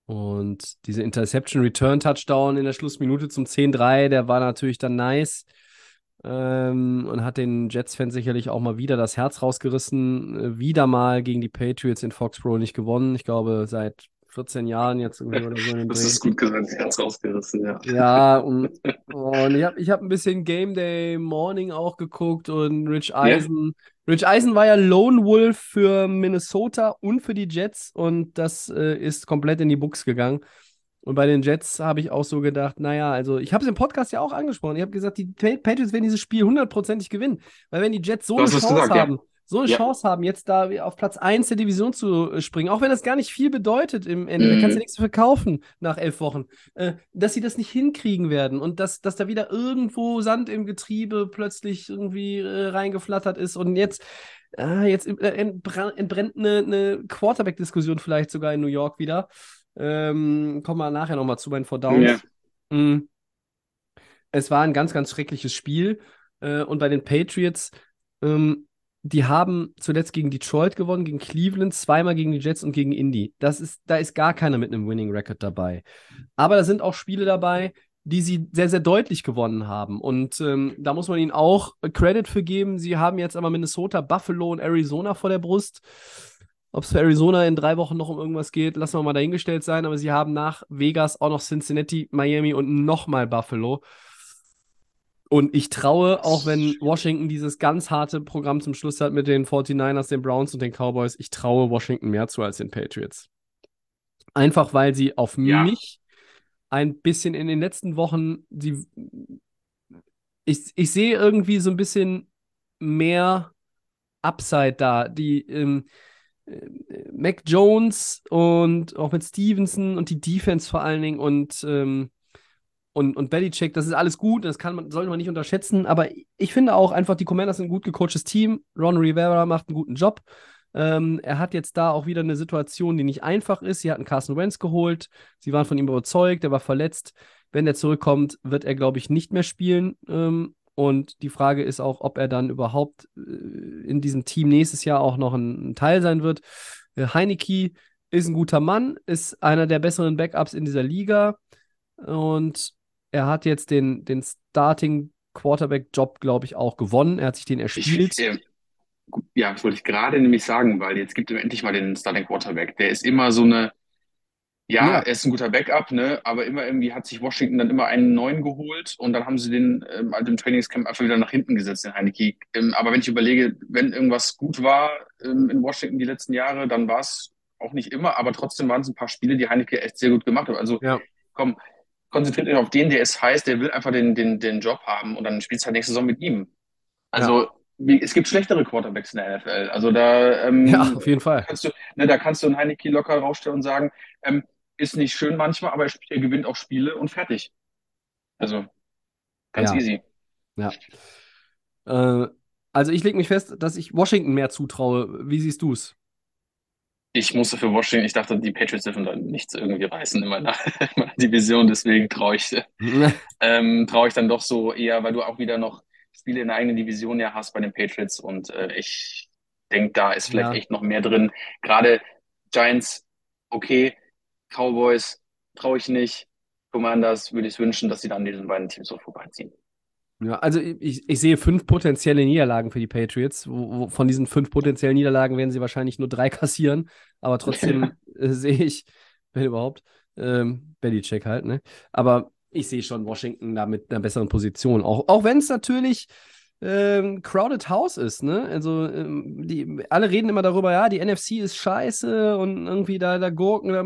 und diese Interception Return Touchdown in der Schlussminute zum 10-3, der war natürlich dann nice ähm, und hat den Jets-Fans sicherlich auch mal wieder das Herz rausgerissen. Äh, wieder mal gegen die Patriots in Foxborough nicht gewonnen. Ich glaube, seit 14 Jahren jetzt irgendwie oder so Das ist gut gesagt, ganz rausgerissen, ja. Ja, und, und ich habe ich hab ein bisschen Game Day Morning auch geguckt und Rich Eisen. Rich Eisen war ja Lone Wolf für Minnesota und für die Jets und das äh, ist komplett in die Buchs gegangen. Und bei den Jets habe ich auch so gedacht, naja, also ich habe es im Podcast ja auch angesprochen. Ich habe gesagt, die Pa- Patriots werden dieses Spiel hundertprozentig gewinnen. Weil wenn die Jets so eine Chance gesagt, ja. haben, so eine Ja. Chance haben, jetzt da auf Platz 1 der Division zu äh, springen, auch wenn das gar nicht viel bedeutet im Ende, da Mhm. kannst du nichts verkaufen nach elf Wochen, äh, dass sie das nicht hinkriegen werden und dass, dass da wieder irgendwo Sand im Getriebe plötzlich irgendwie äh, reingeflattert ist und jetzt, äh, jetzt äh, entbrennt eine, eine Quarterback-Diskussion vielleicht sogar in New York wieder. Ähm, kommen wir nachher nochmal zu meinen Vordowns. Ja. Mm. Es war ein ganz, ganz schreckliches Spiel. Äh, und bei den Patriots, ähm, die haben zuletzt gegen Detroit gewonnen, gegen Cleveland, zweimal gegen die Jets und gegen Indy. Das ist, da ist gar keiner mit einem Winning Record dabei. Aber da sind auch Spiele dabei, die sie sehr, sehr deutlich gewonnen haben. Und ähm, da muss man ihnen auch Credit für geben. Sie haben jetzt aber Minnesota, Buffalo und Arizona vor der Brust. Ob es für Arizona in drei Wochen noch um irgendwas geht, lassen wir mal dahingestellt sein. Aber sie haben nach Vegas auch noch Cincinnati, Miami und nochmal Buffalo. Und ich traue, auch wenn Washington dieses ganz harte Programm zum Schluss hat mit den 49ers, den Browns und den Cowboys, ich traue Washington mehr zu als den Patriots. Einfach weil sie auf Ja. mich ein bisschen in den letzten Wochen, die, ich, ich sehe irgendwie so ein bisschen mehr Upside da. Die ähm, äh, Mac Jones und auch mit Stevenson und die Defense vor allen Dingen und ähm, und, und Belichick, das ist alles gut, das kann man, sollte man nicht unterschätzen, aber ich finde auch einfach, die Commanders sind ein gut gecoachtes Team. Ron Rivera macht einen guten Job. Ähm, er hat jetzt da auch wieder eine Situation, die nicht einfach ist. Sie hatten Carson Wentz geholt, sie waren von ihm überzeugt, er war verletzt. Wenn er zurückkommt, wird er, glaube ich, nicht mehr spielen. Ähm, und die Frage ist auch, ob er dann überhaupt äh, in diesem Team nächstes Jahr auch noch ein, ein Teil sein wird. Äh, Heineke ist ein guter Mann, ist einer der besseren Backups in dieser Liga. Und er hat jetzt den, den Starting Quarterback-Job, glaube ich, auch gewonnen. Er hat sich den erspielt. Ich, äh, ja, das wollte ich gerade nämlich sagen, weil jetzt gibt ihm endlich mal den Starting Quarterback. Der ist immer so eine, ja, Ja. er ist ein guter Backup, ne, aber immer irgendwie hat sich Washington dann immer einen neuen geholt und dann haben sie den ähm, halt im Trainingscamp einfach wieder nach hinten gesetzt, den Heineke. Ähm, aber wenn ich überlege, wenn irgendwas gut war ähm, in Washington die letzten Jahre, dann war es auch nicht immer, aber trotzdem waren es ein paar Spiele, die Heineke echt sehr gut gemacht hat. Also Ja. komm, konzentriert euch auf den, der ist heiß, der will einfach den, den, den Job haben und dann spielst du halt nächste Saison mit ihm. Also wie, es gibt schlechtere Quarterbacks in der NFL. Also da, ähm, Ja, auf jeden Fall. kannst du, ne, da kannst du einen Heineke locker rausstellen und sagen, ähm, ist nicht schön manchmal, aber er, gewinnt auch Spiele und fertig. Also ganz Ja. easy. Ja. Äh, also ich lege mich fest, dass ich Washington mehr zutraue. Wie siehst du es? Ich musste für Washington, ich dachte, die Patriots dürfen da nichts irgendwie reißen in meiner, in meiner Division, deswegen traue ich, ähm, traue ich dann doch so eher, weil du auch wieder noch Spiele in der eigenen Division ja hast bei den Patriots und äh, ich denke, da ist vielleicht Ja. echt noch mehr drin. Gerade Giants, okay, Cowboys traue ich nicht. Commanders würde ich wünschen, dass sie dann diesen beiden Teams so vorbeiziehen. Ja, also ich, ich sehe fünf potenzielle Niederlagen für die Patriots. Von diesen fünf potenziellen Niederlagen werden sie wahrscheinlich nur drei kassieren. Aber trotzdem äh, sehe ich, wenn überhaupt, ähm, Belichick halt, ne? Aber ich sehe schon Washington da mit einer besseren Position. Auch, auch wenn es natürlich ähm, Crowded House ist, ne? Also ähm, die, alle reden immer darüber, ja, die NFC ist scheiße und irgendwie da, da gurken, da,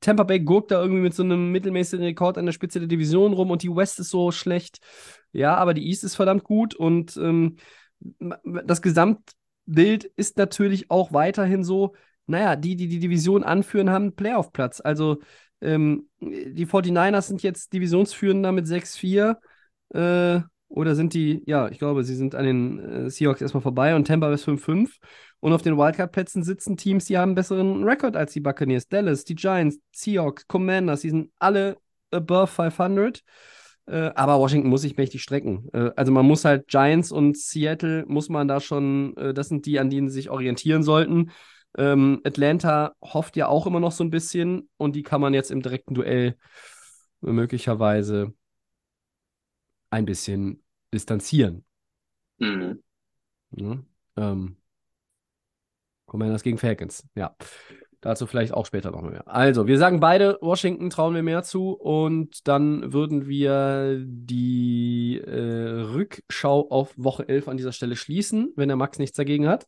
Tampa Bay gurkt da irgendwie mit so einem mittelmäßigen Rekord an der Spitze der Division rum und die West ist so schlecht. Ja, aber die East ist verdammt gut und ähm, das Gesamtbild ist natürlich auch weiterhin so, naja, die, die die Division anführen, haben einen Playoff-Platz. Also ähm, die 49ers sind jetzt Divisionsführender mit 6-4. Äh, oder sind die, ja, ich glaube, sie sind an den äh, Seahawks erstmal vorbei und Tampa ist 5-5. Und auf den Wildcard-Plätzen sitzen Teams, die haben einen besseren Rekord als die Buccaneers. Dallas, die Giants, Seahawks, Commanders, die sind alle above 500. Äh, aber Washington muss sich mächtig strecken. Äh, also man muss halt Giants und Seattle muss man da schon, äh, das sind die, an denen sie sich orientieren sollten. Ähm, Atlanta hofft ja auch immer noch so ein bisschen und die kann man jetzt im direkten Duell möglicherweise ein bisschen distanzieren. Mhm. Ne? Ähm, Commanders gegen Falcons, ja. Dazu vielleicht auch später noch mehr. Also, wir sagen beide, Washington trauen wir mehr zu und dann würden wir die äh, Rückschau auf Woche 11 an dieser Stelle schließen, wenn der Max nichts dagegen hat.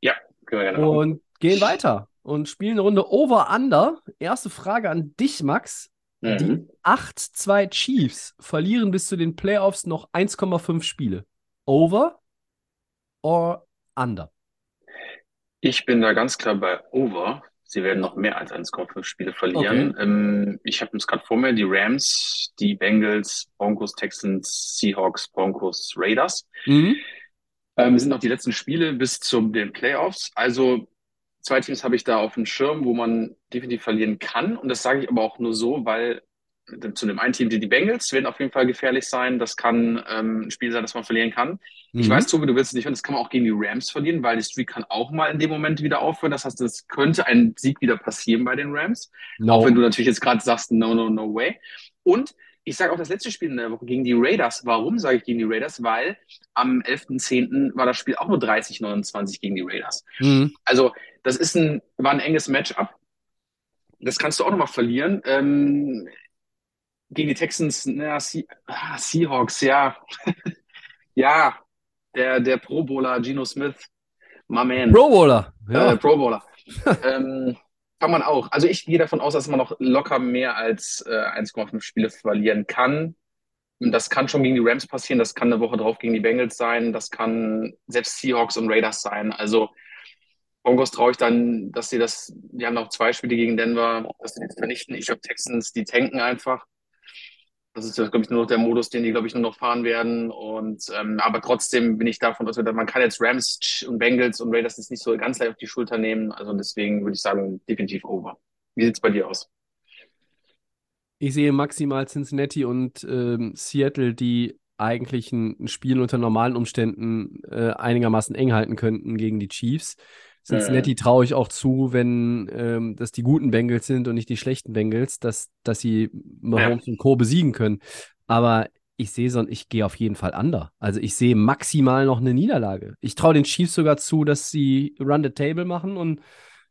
Ja, können wir gerne machen. Und gehen weiter und spielen eine Runde Over-Under. Erste Frage an dich, Max. Die Mhm. 8-2 Chiefs verlieren bis zu den Playoffs noch 1,5 Spiele. Over or Under? Ich bin da ganz klar bei Over. Sie werden noch mehr als 1,5 Spiele verlieren. Ähm, ich habe es gerade vor mir, die Rams, die Bengals, Broncos, Texans, Seahawks, Broncos, Raiders. Mhm. Ähm, sind noch die letzten Spiele bis zu den Playoffs. Also zwei Teams habe ich da auf dem Schirm, wo man definitiv verlieren kann. Und das sage ich aber auch nur so, weil zu dem einen Team, die, die Bengals, werden auf jeden Fall gefährlich sein. Das kann ähm, ein Spiel sein, das man verlieren kann. Ich Mhm. weiß, Tobi, du willst es nicht hören, das kann man auch gegen die Rams verlieren, weil die Streak kann auch mal in dem Moment wieder aufhören. Das heißt, es könnte ein Sieg wieder passieren bei den Rams. No. Auch wenn du natürlich jetzt gerade sagst, no, no, no way. Und ich sage auch das letzte Spiel in der Woche gegen die Raiders. Warum sage ich gegen die Raiders? Weil am 11.10. war das Spiel auch nur 30-29 gegen die Raiders. Mhm. Also, das ist ein, war ein enges Matchup. Das kannst du auch nochmal verlieren. Ähm, gegen die Texans, na, Se ah, Seahawks, ja. ja, der, der Pro Bowler Geno Smith, my man. Pro Bowler. Ja. Äh, Pro Bowler. ähm, kann man auch. Also ich gehe davon aus, dass man noch locker mehr als äh, 1,5 Spiele verlieren kann. Das kann schon gegen die Rams passieren, das kann eine Woche drauf gegen die Bengals sein, das kann selbst Seahawks und Raiders sein. Also Broncos traue ich dann, dass sie das, die haben noch zwei Spiele gegen Denver, dass sie die vernichten. Ich glaube Texans, die tanken einfach. Das ist, glaube ich, nur noch der Modus, den die, glaube ich, nur noch fahren werden. Und ähm, aber trotzdem bin ich davon überzeugt, man kann jetzt Rams und Bengals und Raiders jetzt nicht so ganz leicht auf die Schulter nehmen. Also deswegen würde ich sagen, definitiv over. Wie sieht's bei dir aus? Ich sehe maximal Cincinnati und ähm, Seattle, die eigentlich ein Spiel unter normalen Umständen äh, einigermaßen eng halten könnten gegen die Chiefs. Cincinnati traue ich auch zu, wenn ähm, das die guten Bengals sind und nicht die schlechten Bengals, dass, dass sie Mahomes und Co. besiegen können. Aber ich sehe so, ich gehe auf jeden Fall under. Also ich sehe maximal noch eine Niederlage. Ich traue den Chiefs sogar zu, dass sie Run the Table machen und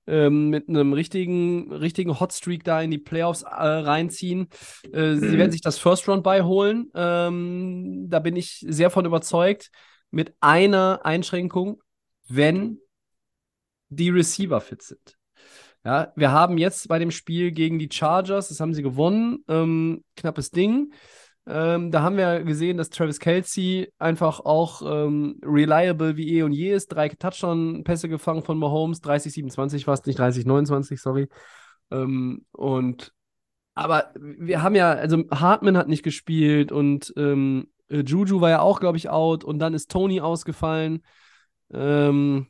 ähm, mit einem richtigen, richtigen Hotstreak da in die Playoffs äh, reinziehen. Äh, Sie Mhm. werden sich das First Round beiholen. Ähm, da bin ich sehr von überzeugt. Mit einer Einschränkung, wenn die Receiver fit sind. Ja, wir haben jetzt bei dem Spiel gegen die Chargers, das haben sie gewonnen, ähm, knappes Ding. Ähm, da haben wir gesehen, dass Travis Kelsey einfach auch ähm, reliable wie eh und je ist. Drei Touchdown-Pässe gefangen von Mahomes, 30-27 fast, nicht 30-29, sorry. Ähm, und aber wir haben ja, also Hartman hat nicht gespielt und ähm, äh, Juju war ja auch, glaube ich, out und dann ist Tony ausgefallen. Ähm,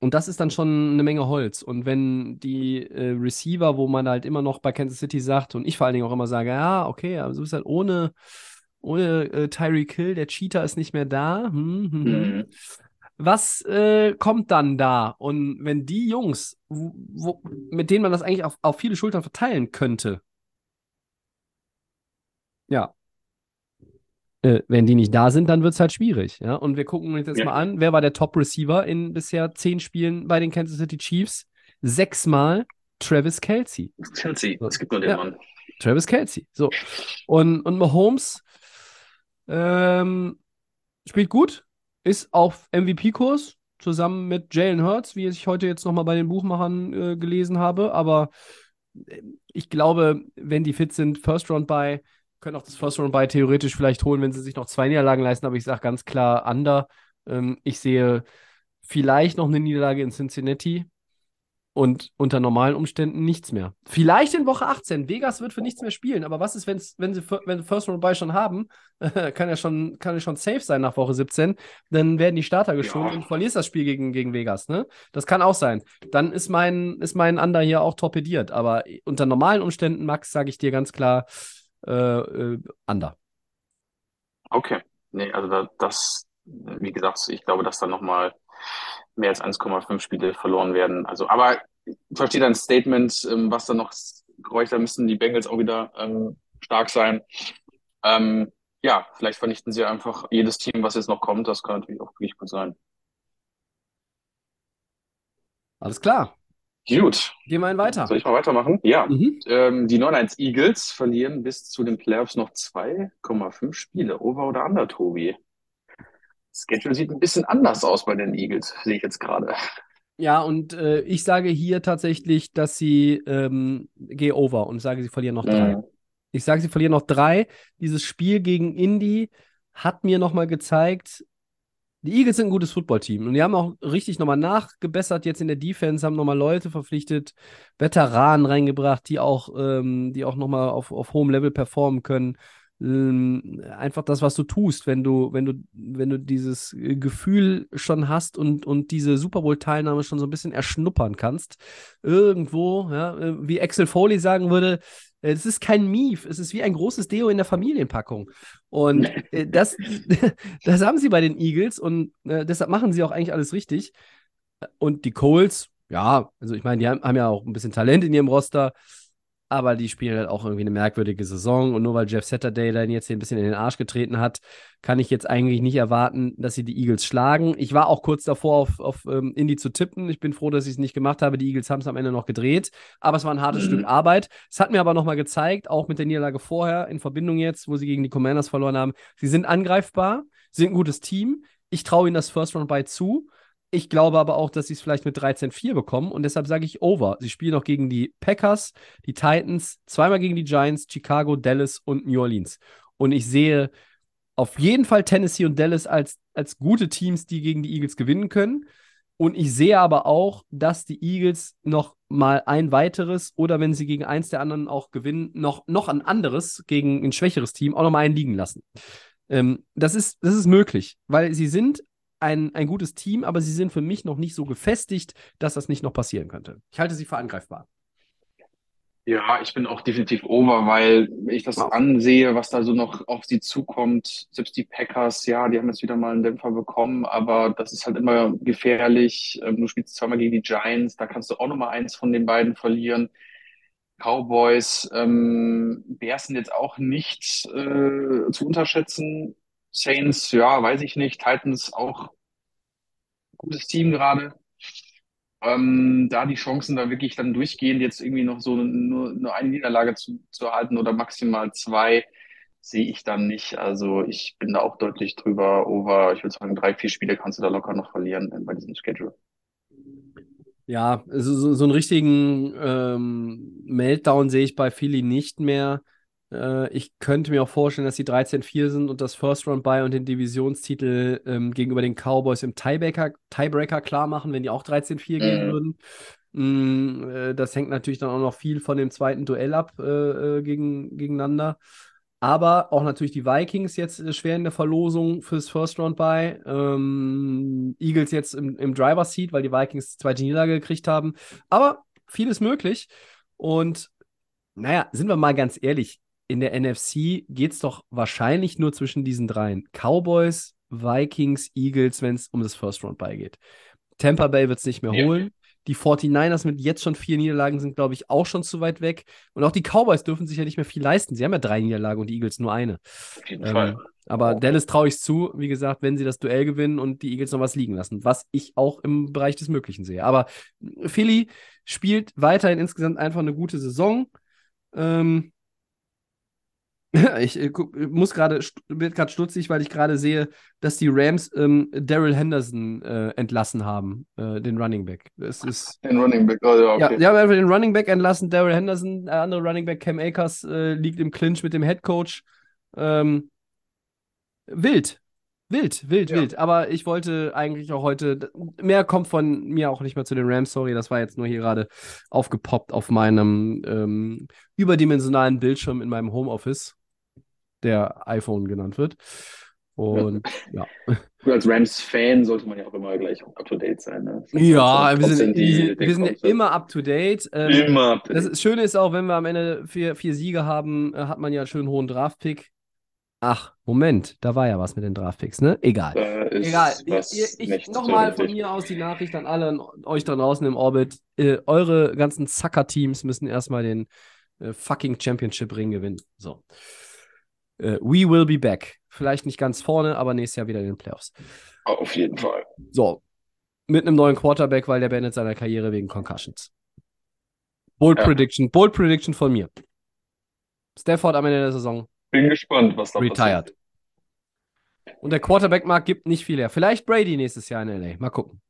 und das ist dann schon eine Menge Holz. Und wenn die äh, Receiver, wo man halt immer noch bei Kansas City sagt und ich vor allen Dingen auch immer sage, ja, okay, aber du bist halt ohne, ohne äh, Tyreek Hill, der Cheater ist nicht mehr da. Hm, hm, hm. Mhm. Was äh, kommt dann da? Und wenn die Jungs, wo, mit denen man das eigentlich auf, auf viele Schultern verteilen könnte, ja, äh, wenn die nicht da sind, dann wird es halt schwierig. Ja? Und wir gucken uns jetzt Ja. mal an, wer war der Top-Receiver in bisher zehn Spielen bei den Kansas City Chiefs? Sechsmal Travis Kelsey. Chelsea, es gibt nur den Ja. Mann. Travis Kelsey. So. Und, und Mahomes ähm, spielt gut, ist auf MVP-Kurs, zusammen mit Jalen Hurts, wie ich heute jetzt nochmal bei den Buchmachern äh, gelesen habe. Aber äh, ich glaube, wenn die fit sind, First Round by, können auch das First Round by theoretisch vielleicht holen, wenn sie sich noch zwei Niederlagen leisten. Aber ich sage ganz klar under. Ähm, ich sehe vielleicht noch eine Niederlage in Cincinnati und unter normalen Umständen nichts mehr. Vielleicht in Woche 18. Vegas wird für nichts mehr spielen, aber was ist, wenn's, wenn sie wenn First Round by schon haben? kann ja schon, kann ja schon safe sein nach Woche 17. Dann werden die Starter geschont Ja. und verlierst das Spiel gegen, gegen Vegas, ne? Das kann auch sein. Dann ist mein, ist mein Under hier auch torpediert. Aber unter normalen Umständen, Max, sage ich dir ganz klar, äh, äh, Under. Okay. Nee, also da, das, wie gesagt, ich glaube, dass da nochmal mehr als 1,5 Spiele verloren werden. Also, aber ich verstehe dein Statement, ähm, was da noch geräucht, da müssen die Bengals auch wieder ähm, stark sein. Ähm, ja, vielleicht vernichten sie einfach jedes Team, was jetzt noch kommt. Das kann natürlich auch wirklich gut sein. Alles klar. Gut, Gehen wir einen weiter. soll ich mal weitermachen? Ja. Mhm. Ähm, die 9-1 Eagles verlieren bis zu den Playoffs noch 2,5 Spiele. Over oder under, Tobi? Schedule sieht ein bisschen anders aus bei den Eagles, sehe ich jetzt gerade. Ja, und äh, ich sage hier tatsächlich, dass sie ähm, gehe over und sage, sie verlieren noch drei. Mhm. Ich sage, sie verlieren noch drei. Dieses Spiel gegen Indy hat mir nochmal gezeigt, die Eagles sind ein gutes Footballteam. Und die haben auch richtig nochmal nachgebessert jetzt in der Defense, haben nochmal Leute verpflichtet, Veteranen reingebracht, die auch, ähm, die auch nochmal auf, auf hohem Level performen können. Ähm, einfach das, was du tust, wenn du, wenn du, wenn du dieses äh, Gefühl schon hast und, und diese Super Bowl-Teilnahme schon so ein bisschen erschnuppern kannst. Irgendwo, ja, äh, wie Axel Foley sagen würde, es ist kein Mief, es ist wie ein großes Deo in der Familienpackung. Und äh, das, das haben sie bei den Eagles und äh, deshalb machen sie auch eigentlich alles richtig. Und die Coles, ja, also ich meine, die haben, haben ja auch ein bisschen Talent in ihrem Roster, aber die spielen halt auch irgendwie eine merkwürdige Saison. Und nur weil Jeff Saturday dann jetzt hier ein bisschen in den Arsch getreten hat, kann ich jetzt eigentlich nicht erwarten, dass sie die Eagles schlagen. Ich war auch kurz davor, auf, auf ähm, Indy zu tippen. Ich bin froh, dass ich es nicht gemacht habe. Die Eagles haben es am Ende noch gedreht. Aber es war ein hartes Mhm. Stück Arbeit. Es hat mir aber nochmal gezeigt, auch mit der Niederlage vorher, in Verbindung jetzt, wo sie gegen die Commanders verloren haben, sie sind angreifbar, sie sind ein gutes Team. Ich traue ihnen das First Round bei zu. Ich glaube aber auch, dass sie es vielleicht mit 13-4 bekommen und deshalb sage ich over. Sie spielen noch gegen die Packers, die Titans, zweimal gegen die Giants, Chicago, Dallas und New Orleans. Und ich sehe auf jeden Fall Tennessee und Dallas als, als gute Teams, die gegen die Eagles gewinnen können. Und ich sehe aber auch, dass die Eagles noch mal ein weiteres oder wenn sie gegen eins der anderen auch gewinnen, noch, noch ein anderes gegen ein schwächeres Team auch noch mal einen liegen lassen. Ähm, das, ist, das ist möglich, weil sie sind ein, ein gutes Team, aber sie sind für mich noch nicht so gefestigt, dass das nicht noch passieren könnte. Ich halte sie für angreifbar. Ja, ich bin auch definitiv over, weil ich das Wow. ansehe, was da so noch auf sie zukommt, selbst die Packers, ja, die haben jetzt wieder mal einen Dämpfer bekommen, aber das ist halt immer gefährlich. Ähm, Du spielst zweimal gegen die Giants, da kannst du auch nochmal eins von den beiden verlieren. Cowboys, ähm, Bears sind jetzt auch nicht äh, zu unterschätzen. Saints, ja, weiß ich nicht. Titans auch gutes Team gerade. Ähm, da die Chancen da wirklich dann durchgehend jetzt irgendwie noch so nur, nur eine Niederlage zu, zu erhalten oder maximal zwei, sehe ich dann nicht. Also ich bin da auch deutlich drüber over. Ich würde sagen, drei, vier Spiele kannst du da locker noch verlieren äh, bei diesem Schedule. Ja, so, so, so einen richtigen ähm, Meltdown sehe ich bei Philly nicht mehr. Äh, ich könnte mir auch vorstellen, dass sie 13-4 sind und das First Round bei und den Divisionstitel ähm, gegenüber den Cowboys im Tiebreaker, Tiebreaker klar machen, wenn die auch 13-4 gehen Mhm. würden. Mm, äh, das hängt natürlich dann auch noch viel von dem zweiten Duell ab äh, äh, gegen, gegeneinander. Aber auch natürlich die Vikings jetzt äh, schwer in der Verlosung fürs First Round bei. Ähm, Eagles jetzt im, im Driver's Seat, weil die Vikings die zweite Niederlage gekriegt haben. Aber vieles möglich. Und naja, sind wir mal ganz ehrlich, in der NFC geht es doch wahrscheinlich nur zwischen diesen dreien. Cowboys, Vikings, Eagles, wenn es um das First Round beigeht. Tampa Bay wird es nicht mehr Ja. holen. Die 49ers mit jetzt schon vier Niederlagen sind, glaube ich, auch schon zu weit weg. Und auch die Cowboys dürfen sich ja nicht mehr viel leisten. Sie haben ja drei Niederlagen und die Eagles nur eine. Auf jeden Ähm, Fall. aber Dallas traue ich zu, wie gesagt, wenn sie das Duell gewinnen und die Eagles noch was liegen lassen, was ich auch im Bereich des Möglichen sehe. Aber Philly spielt weiterhin insgesamt einfach eine gute Saison. Ähm, ich äh, muss gerade, wird gerade stutzig, weil ich gerade sehe, dass die Rams ähm, Daryl Henderson äh, entlassen haben, äh, den Running Back. Es ist. Den Running Back, oh, ja, Ja, okay. die haben einfach den Running Back entlassen. Daryl Henderson, der andere Running Back, Cam Akers, äh, liegt im Clinch mit dem Head Coach. Ähm, wild. Wild, wild, Ja. wild. Aber ich wollte eigentlich auch heute. Mehr kommt von mir auch nicht mehr zu den Rams, sorry. Das war jetzt nur hier gerade aufgepoppt auf meinem ähm, überdimensionalen Bildschirm in meinem Homeoffice, der iPhone genannt wird. Und ja. Gut, als Rams-Fan sollte man ja auch immer gleich up to date sein. Ne? Ja, wir sind, die- wir sind, ja immer up to date. Ähm, Immer up to Das date. ist- Schöne ist auch, wenn wir am Ende vier, vier Siege haben, äh, hat man ja einen schönen hohen Draftpick. Ach, Moment, da war ja was mit den Draftpicks, ne? Egal. Egal. nicht ich, nochmal von mir aus die Nachricht an alle an euch da draußen im Orbit. Äh, eure ganzen Zacker-Teams müssen erstmal den äh, fucking Championship-Ring gewinnen. So. Äh, we will be back. Vielleicht nicht ganz vorne, aber nächstes Jahr wieder in den Playoffs. Auf jeden Fall. So. Mit einem neuen Quarterback, weil der beendet seine Karriere wegen Concussions. Bold Ja. Prediction, Bold Prediction von mir. Stafford am Ende der Saison Bin gespannt, was da retired. Und der Quarterback-Markt gibt nicht viel her. Vielleicht Brady nächstes Jahr in LA. Mal gucken.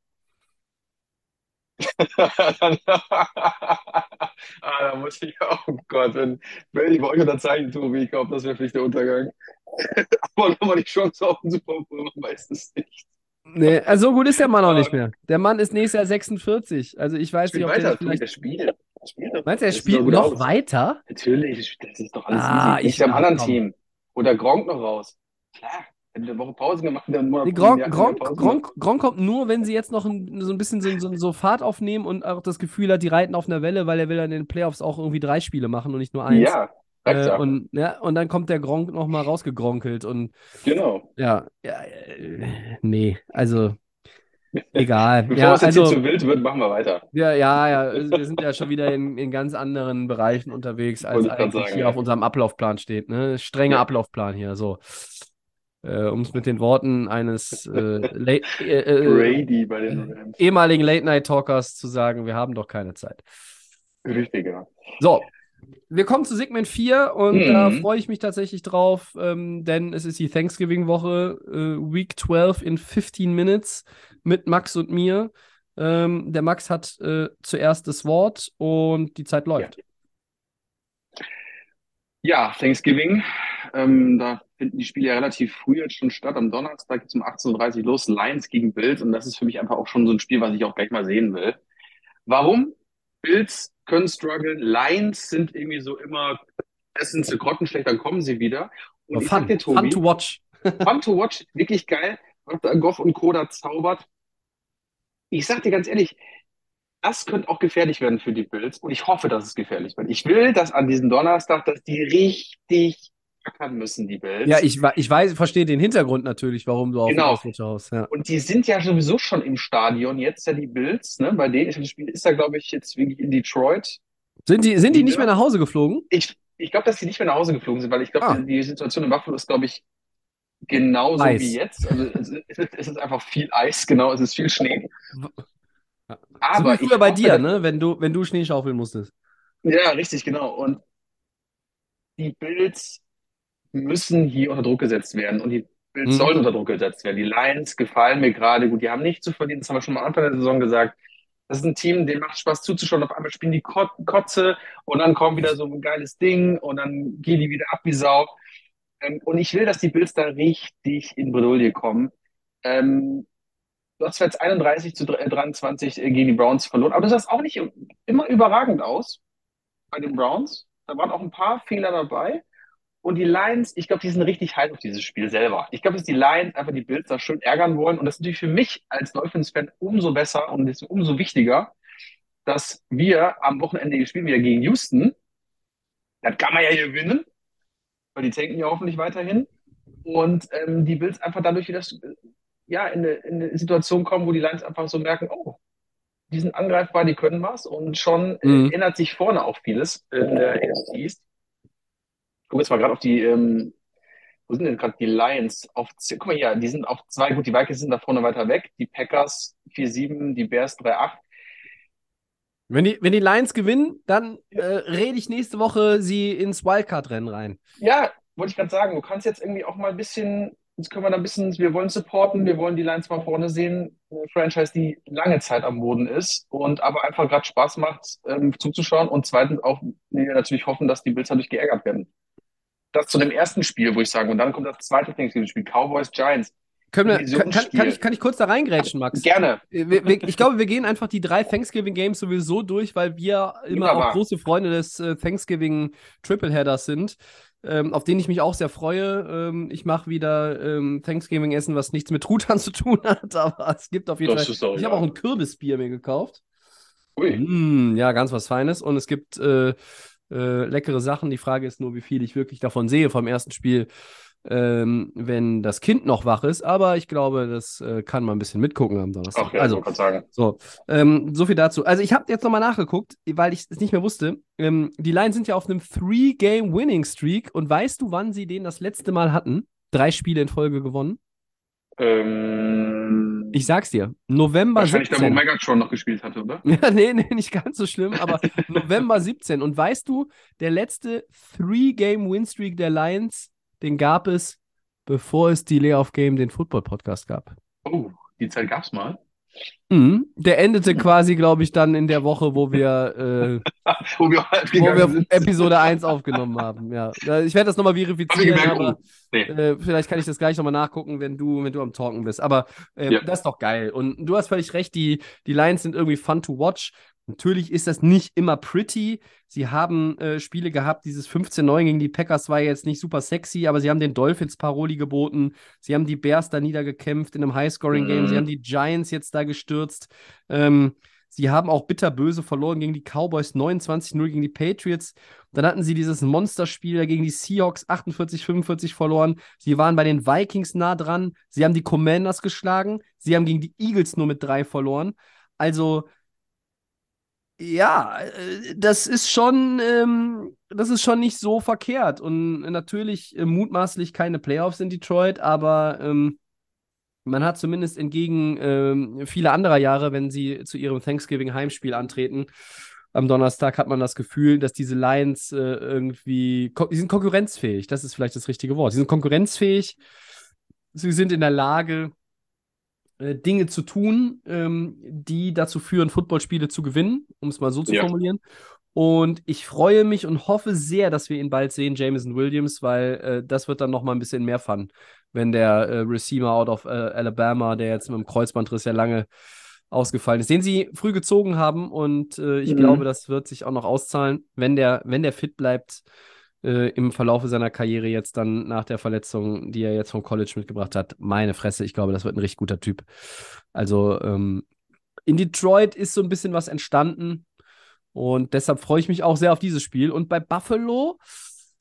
ah, da muss ich, oh Gott, wenn Brady bei euch unterzeichnet, Tobi, ich glaube, das wäre vielleicht der Untergang. Aber nochmal die Chance auf den Super Bowl, man weiß es nicht. Nee, also so gut ist der Mann auch nicht mehr. Der Mann ist nächstes Jahr 46. Also ich weiß nicht, ob der weiter, der vielleicht. spielt. Der spielt. Meinst du, er spielt noch aus. weiter? Natürlich, das ist doch alles Ah, easy. ich- Ich am anderen komm. Team. Oder Gronk noch raus. Klar, wenn eine Woche Pause gemacht dann Monat Nee, Gronk, Gronk, Gronk, Gronk kommt nur, wenn sie jetzt noch ein, so ein bisschen so, so, so Fahrt aufnehmen und auch das Gefühl hat, die reiten auf einer Welle, weil er will dann in den Playoffs auch irgendwie drei Spiele machen und nicht nur eins. Ja, Äh, und, ja, und dann kommt der Gronk noch mal rausgegronkelt und Genau. ja, ja äh, nee, also egal. Bevor ja, es jetzt hier also zu wild wird, machen wir weiter. ja, ja, ja, also wir sind ja schon wieder in, in ganz anderen Bereichen unterwegs, als eigentlich sagen, hier ja. auf unserem Ablaufplan steht. Ne? Strenger Ja. Ablaufplan hier, so. Äh, um es mit den Worten eines äh, late, äh, äh, den ehemaligen Late-Night-Talkers zu sagen, wir haben doch keine Zeit. Richtig, ja. So, wir kommen zu Segment 4 und da Mhm. freue ich mich tatsächlich drauf, ähm, denn es ist die Thanksgiving-Woche, äh, Week 12 in 15 Minutes mit Max und mir. Ähm, der Max hat äh, zuerst das Wort und die Zeit läuft. Ja, Thanksgiving. Ähm, da finden die Spiele ja relativ früh jetzt schon statt. Am Donnerstag geht's um 18.30 Uhr los. Lions gegen Bills. Und das ist für mich einfach auch schon so ein Spiel, was ich auch gleich mal sehen will. Warum? Bills können strugglen. Lions sind irgendwie so immer, es sind sie grottenschlecht, dann kommen sie wieder. Und fun, dir, fun Tobi, to watch. Fun to watch, wirklich geil, was da Goff und Co. da zaubert. Ich sag dir ganz ehrlich, das könnte auch gefährlich werden für die Bills und ich hoffe, dass es gefährlich wird. Ich will, dass an diesem Donnerstag, dass die richtig ackern müssen, die Bills. Ja, ich, ich weiß, verstehe den Hintergrund natürlich, warum du auf Genau. Ausrutscher haust. Ja. Und die sind ja sowieso schon im Stadion, jetzt ja die Bills, ne? Bei denen, das Spiel ist ja, glaube ich, jetzt wirklich in Detroit. Sind die, sind die nicht mehr nach Hause geflogen? Ich, ich glaube, dass die nicht mehr nach Hause geflogen sind, weil ich glaube, Ah. die, Situation in Buffalo ist, glaube ich, genauso Eis. wie jetzt. Also es, ist- es ist einfach viel Eis, genau, es ist viel Schnee. Aber so früher bei dir, ne? Wenn du, wenn du Schnee schaufeln musstest. Ja, richtig, genau. Und die Bills müssen hier unter Druck gesetzt werden. Und die Bills Mhm. sollen unter Druck gesetzt werden. Die Lions gefallen mir gerade gut. Die haben nicht zu verlieren. Das haben wir schon am Anfang der Saison gesagt. Das ist ein Team, dem macht Spaß zuzuschauen. Auf einmal spielen die Kot Kotze und dann kommt wieder so ein geiles Ding und dann gehen die wieder ab wie Sau. Ähm, und ich will, dass die Bills da richtig in Bredouille kommen. Ähm, du hast jetzt 31 zu 23 gegen die Browns verloren, aber du sahst auch nicht immer überragend aus bei den Browns. Da waren auch ein paar Fehler dabei. Und die Lions, ich glaube, die sind richtig heiß auf dieses Spiel selber. Ich glaube, dass die Lions einfach die Bills da schön ärgern wollen. Und das ist natürlich für mich als Dolphins-Fan umso besser und ist umso wichtiger, dass wir am Wochenende spielen wieder gegen Houston. Das kann man ja gewinnen, weil die tanken ja hoffentlich weiterhin. Und ähm, die Bills einfach dadurch wieder ja, in eine, in eine Situation kommen, wo die Lions einfach so merken, oh, die sind angreifbar, die können was. Und schon äh, Mhm. ändert sich vorne auch vieles in der AFC East. Ich gucke jetzt mal gerade auf die, ähm, wo sind denn gerade die Lions? Auf, guck mal hier, die sind auf zwei, gut, die Vikings sind da vorne weiter weg, die Packers 4-7, die Bears 3-8. Wenn die, wenn die Lions gewinnen, dann äh, rede ich nächste Woche sie ins Wildcard-Rennen rein. Ja, wollte ich gerade sagen, du kannst jetzt irgendwie auch mal ein bisschen, jetzt können wir da ein bisschen, wir wollen supporten, wir wollen die Lions mal vorne sehen. Eine Franchise, die lange Zeit am Boden ist und aber einfach gerade Spaß macht, ähm, zuzuschauen. Und zweitens auch, wir natürlich hoffen, dass die Bills dadurch geärgert werden. Das zu dem ersten Spiel, wo ich sagen, und dann kommt das zweite Thanksgiving-Spiel, Cowboys Giants. Wir, kann, kann, ich, kann ich kurz da reingrätschen, Max? Gerne. Wir, wir, ich glaube, wir gehen einfach die drei Thanksgiving Games sowieso durch, weil wir immer Wunderbar. auch große Freunde des äh, Thanksgiving Tripleheaders sind, ähm, auf den ich mich auch sehr freue. Ähm, ich mache wieder ähm, Thanksgiving Essen, was nichts mit Truthahn zu tun hat, aber es gibt auf jeden Das Fall. doch Ich habe auch ein Kürbisbier mir gekauft. Ui. Mm, ja, ganz was Feines. Und es gibt äh, äh, leckere Sachen. Die Frage ist nur, wie viel ich wirklich davon sehe vom ersten Spiel, ähm, wenn das Kind noch wach ist. Aber ich glaube, das äh, kann man ein bisschen mitgucken am Donnerstag. Ach ja, also, sagen. so, ähm, so viel dazu. Also ich habe jetzt nochmal nachgeguckt, weil ich es nicht mehr wusste. Ähm, die Lions sind ja auf einem Three-Game-Winning-Streak und weißt du, wann sie den das letzte Mal hatten? Drei Spiele in Folge gewonnen? Ähm, Ich sag's dir, November wahrscheinlich da, wo 17. Megatron noch gespielt hatte, oder? Ja, nee, nee, nicht ganz so schlimm, aber November 17. Und weißt du, der letzte Three-Game-Win-Streak der Lions, den gab es, bevor es die Layoff Game, den Football-Podcast gab. Oh, die Zeit gab's mal. Mhm. Der endete quasi, glaube ich, dann in der Woche, wo wir, äh, Wo wir halt wo wir. Episode 1 aufgenommen haben. Ja. Ich werde das nochmal verifizieren, aber nee. äh, vielleicht kann ich das gleich nochmal nachgucken, wenn du, wenn du am Talken bist. Aber äh, Ja. das ist doch geil. Und du hast völlig recht, die, die Lions sind irgendwie fun to watch. Natürlich ist das nicht immer pretty. Sie haben äh, Spiele gehabt, dieses 15-9 gegen die Packers war jetzt nicht super sexy, aber sie haben den Dolphins Paroli geboten. Sie haben die Bears da niedergekämpft in einem High-Scoring-Game. Mhm. Sie haben die Giants jetzt da gestürzt. Ähm, sie haben auch bitterböse verloren gegen die Cowboys 29-0 gegen die Patriots. Dann hatten sie dieses Monsterspiel gegen die Seahawks 48-45 verloren. Sie waren bei den Vikings nah dran. Sie haben die Commanders geschlagen. Sie haben gegen die Eagles nur mit drei verloren. Also, ja, äh, das ist schon, ähm, das ist schon nicht so verkehrt. Und natürlich äh, mutmaßlich keine Playoffs in Detroit, aber ähm, man hat zumindest entgegen ähm, vieler anderer Jahre, wenn sie zu ihrem Thanksgiving-Heimspiel antreten, am Donnerstag hat man das Gefühl, dass diese Lions äh, irgendwie, die sind konkurrenzfähig, das ist vielleicht das richtige Wort. Sie sind konkurrenzfähig, sie sind in der Lage, äh, Dinge zu tun, ähm, die dazu führen, Footballspiele zu gewinnen, um es mal so zu Ja. formulieren. Und ich freue mich und hoffe sehr, dass wir ihn bald sehen, Jameson Williams, weil äh, das wird dann noch mal ein bisschen mehr Fun, wenn der äh, Receiver out of äh, Alabama, der jetzt mit dem Kreuzbandriss ja lange ausgefallen ist, den sie früh gezogen haben und äh, ich Mhm. glaube, das wird sich auch noch auszahlen, wenn der, wenn der fit bleibt äh, im Verlaufe seiner Karriere jetzt dann nach der Verletzung, die er jetzt vom College mitgebracht hat. Meine Fresse, ich glaube, das wird ein richtig guter Typ. Also ähm, in Detroit ist so ein bisschen was entstanden und deshalb freue ich mich auch sehr auf dieses Spiel. Und bei Buffalo,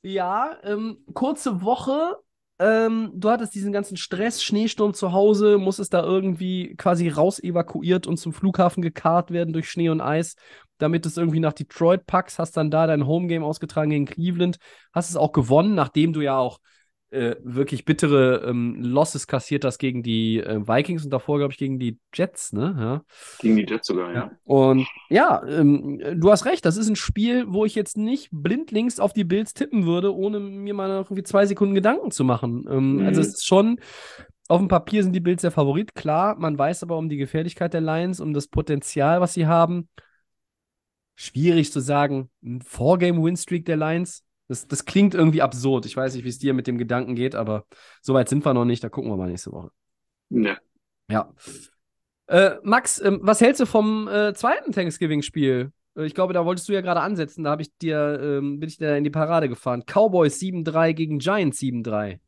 ja, ähm, kurze Woche. Ähm, du hattest diesen ganzen Stress, Schneesturm zu Hause, muss es da irgendwie quasi raus evakuiert und zum Flughafen gekarrt werden durch Schnee und Eis, damit es irgendwie nach Detroit packst, hast dann da dein Homegame ausgetragen gegen Cleveland, hast es auch gewonnen, nachdem du ja auch äh, wirklich bittere ähm, Losses kassiert hast gegen die äh, Vikings und davor, glaube ich, gegen die Jets, ne? Ja. Gegen die Jets sogar, ja. Und ja, ähm, du hast recht, das ist ein Spiel, wo ich jetzt nicht blindlings auf die Bills tippen würde, ohne mir mal noch irgendwie zwei Sekunden Gedanken zu machen. Ähm, Mhm. Also es ist schon, auf dem Papier sind die Bills der Favorit, klar, man weiß aber um die Gefährlichkeit der Lions, um das Potenzial, was sie haben. Schwierig zu sagen, ein Four-Game-Win-Streak der Lions, das, das klingt irgendwie absurd. Ich weiß nicht, wie es dir mit dem Gedanken geht, aber so weit sind wir noch nicht, da gucken wir mal nächste Woche. ja. Ja. Äh, Max, ähm, was hältst du vom äh, zweiten Thanksgiving-Spiel? Äh, ich glaube, da wolltest du ja gerade ansetzen. Da habe ich dir, ähm, bin ich dir in die Parade gefahren. Cowboys 7-3 gegen Giants 7-3.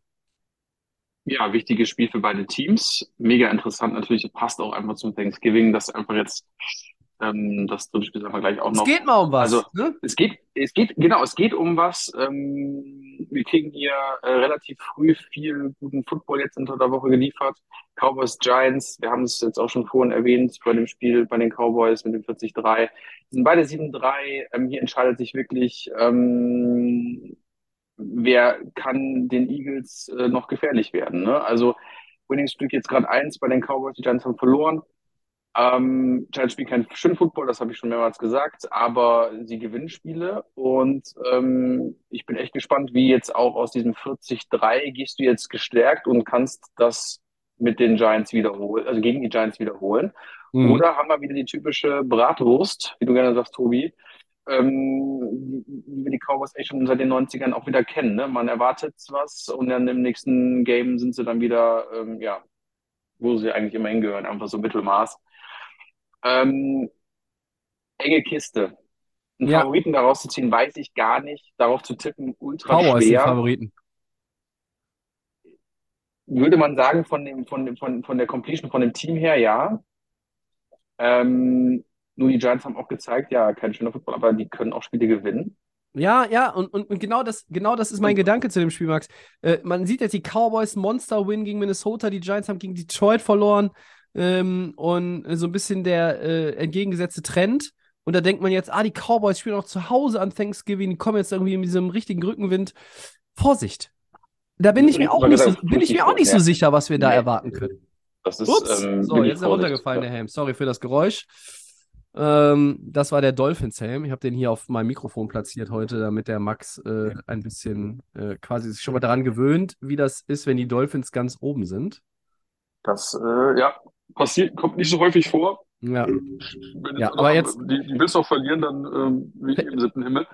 Ja, wichtiges Spiel für beide Teams. Mega interessant natürlich. Passt auch einfach zum Thanksgiving, dass einfach jetzt ähm, das dritte Spiel einfach gleich auch Es noch. geht mal um was. Also, ne? Es geht, es geht, genau, es geht um was. Ähm, wir kriegen hier äh, relativ früh viel guten Football jetzt unter der Woche geliefert. Cowboys, Giants, wir haben es jetzt auch schon vorhin erwähnt bei dem Spiel bei den Cowboys mit dem 40-3. Die sind beide 7-3. Ähm, hier entscheidet sich wirklich, ähm, wer kann den Eagles äh, noch gefährlich werden. Ne? Also Winning Streak jetzt gerade eins bei den Cowboys, die Giants haben verloren. Ähm, Giants spielen kein schönen Football, das habe ich schon mehrmals gesagt, aber sie gewinnen Spiele und ähm, ich bin echt gespannt, wie jetzt auch aus diesem 40-3 gehst du jetzt gestärkt und kannst das mit den Giants wiederholen, also gegen die Giants wiederholen. Mhm. Oder haben wir wieder die typische Bratwurst, wie du gerne sagst, Tobi, ähm, wie wir die Cowboys echt schon seit den 90ern auch wieder kennen. Ne? Man erwartet was und dann im nächsten Game sind sie dann wieder, ähm, ja, wo sie eigentlich immer hingehören, einfach so Mittelmaß. Ähm, enge Kiste. Einen Ja. Favoriten daraus zu ziehen, weiß ich gar nicht. Darauf zu tippen, ultra Cowboys sind schwer. Favoriten. Würde man sagen, von dem, von dem, von, von der Completion, von dem Team her, ja. Ähm, nur die Giants haben auch gezeigt, ja, kein schöner Football, aber die können auch Spiele gewinnen. Ja, ja, und, und, und genau, das, genau das ist mein Gedanke zu dem Spiel, Max. Äh, man sieht jetzt die Cowboys Monster-Win gegen Minnesota, die Giants haben gegen Detroit verloren ähm, und so ein bisschen der äh, entgegengesetzte Trend. Und da denkt man jetzt, ah, die Cowboys spielen auch zu Hause an Thanksgiving, die kommen jetzt irgendwie in diesem richtigen Rückenwind. Vorsicht! Da bin ich mir auch nicht so, bin ich mir auch nicht so sicher, was wir da erwarten können. Das ist, Ups, ähm, so, jetzt ist er runtergefallen, der Helm. Sorry für das Geräusch. Ähm, das war der Dolphins-Helm. Ich habe den hier auf meinem Mikrofon platziert heute, damit der Max äh, ein bisschen äh, quasi sich schon mal daran gewöhnt, wie das ist, wenn die Dolphins ganz oben sind. Das, äh, ja, passiert, kommt nicht so häufig vor. Ja, Wenn Ja, aber jetzt- Die, die Bills noch verlieren, dann ähm, ich im siebten Himmel.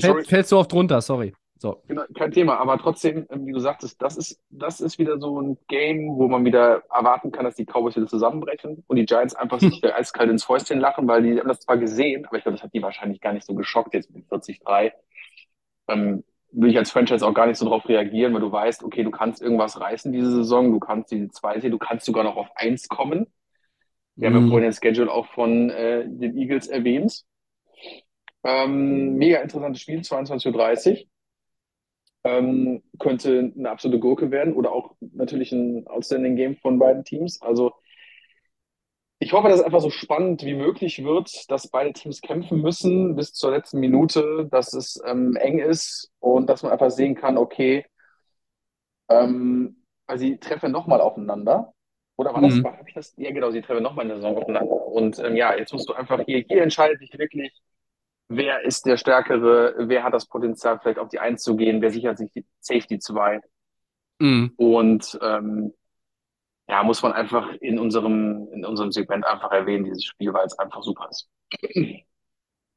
Fäll, fällst du oft runter, sorry. So. genau, kein Thema. Aber trotzdem, ähm, wie du sagtest, das ist, das ist wieder so ein Game, wo man wieder erwarten kann, dass die Cowboys wieder zusammenbrechen und die Giants einfach sich wieder eiskalt ins Fäustchen lachen, weil die haben das zwar gesehen, aber ich glaube, das hat die wahrscheinlich gar nicht so geschockt jetzt mit 40-3. Ähm, will ich als Franchise auch gar nicht so drauf reagieren, weil du weißt, okay, du kannst irgendwas reißen diese Saison, du kannst die zwei sehen, du kannst sogar noch auf eins kommen. Wir haben ja Mhm. vorhin den Schedule auch von äh, den Eagles erwähnt. Ähm, mega interessantes Spiel, 22.30 Uhr. Ähm, könnte eine absolute Gurke werden oder auch natürlich ein outstanding Game von beiden Teams. Also ich hoffe, dass es einfach so spannend wie möglich wird, dass beide Teams kämpfen müssen bis zur letzten Minute, dass es ähm, eng ist und dass man einfach sehen kann, okay, ähm, also sie treffen nochmal aufeinander. Oder war das, Mhm. ich das? Ja, genau, sie treffen nochmal in der Saison aufeinander. Und ähm, ja, jetzt musst du einfach hier, hier entscheidet sich wirklich, wer ist der Stärkere, wer hat das Potenzial, vielleicht auf die Eins zu gehen, wer sichert sich die Safety 2. Mhm. Und ähm, ja, muss man einfach in unserem, in unserem Segment einfach erwähnen, dieses Spiel, weil es einfach super ist.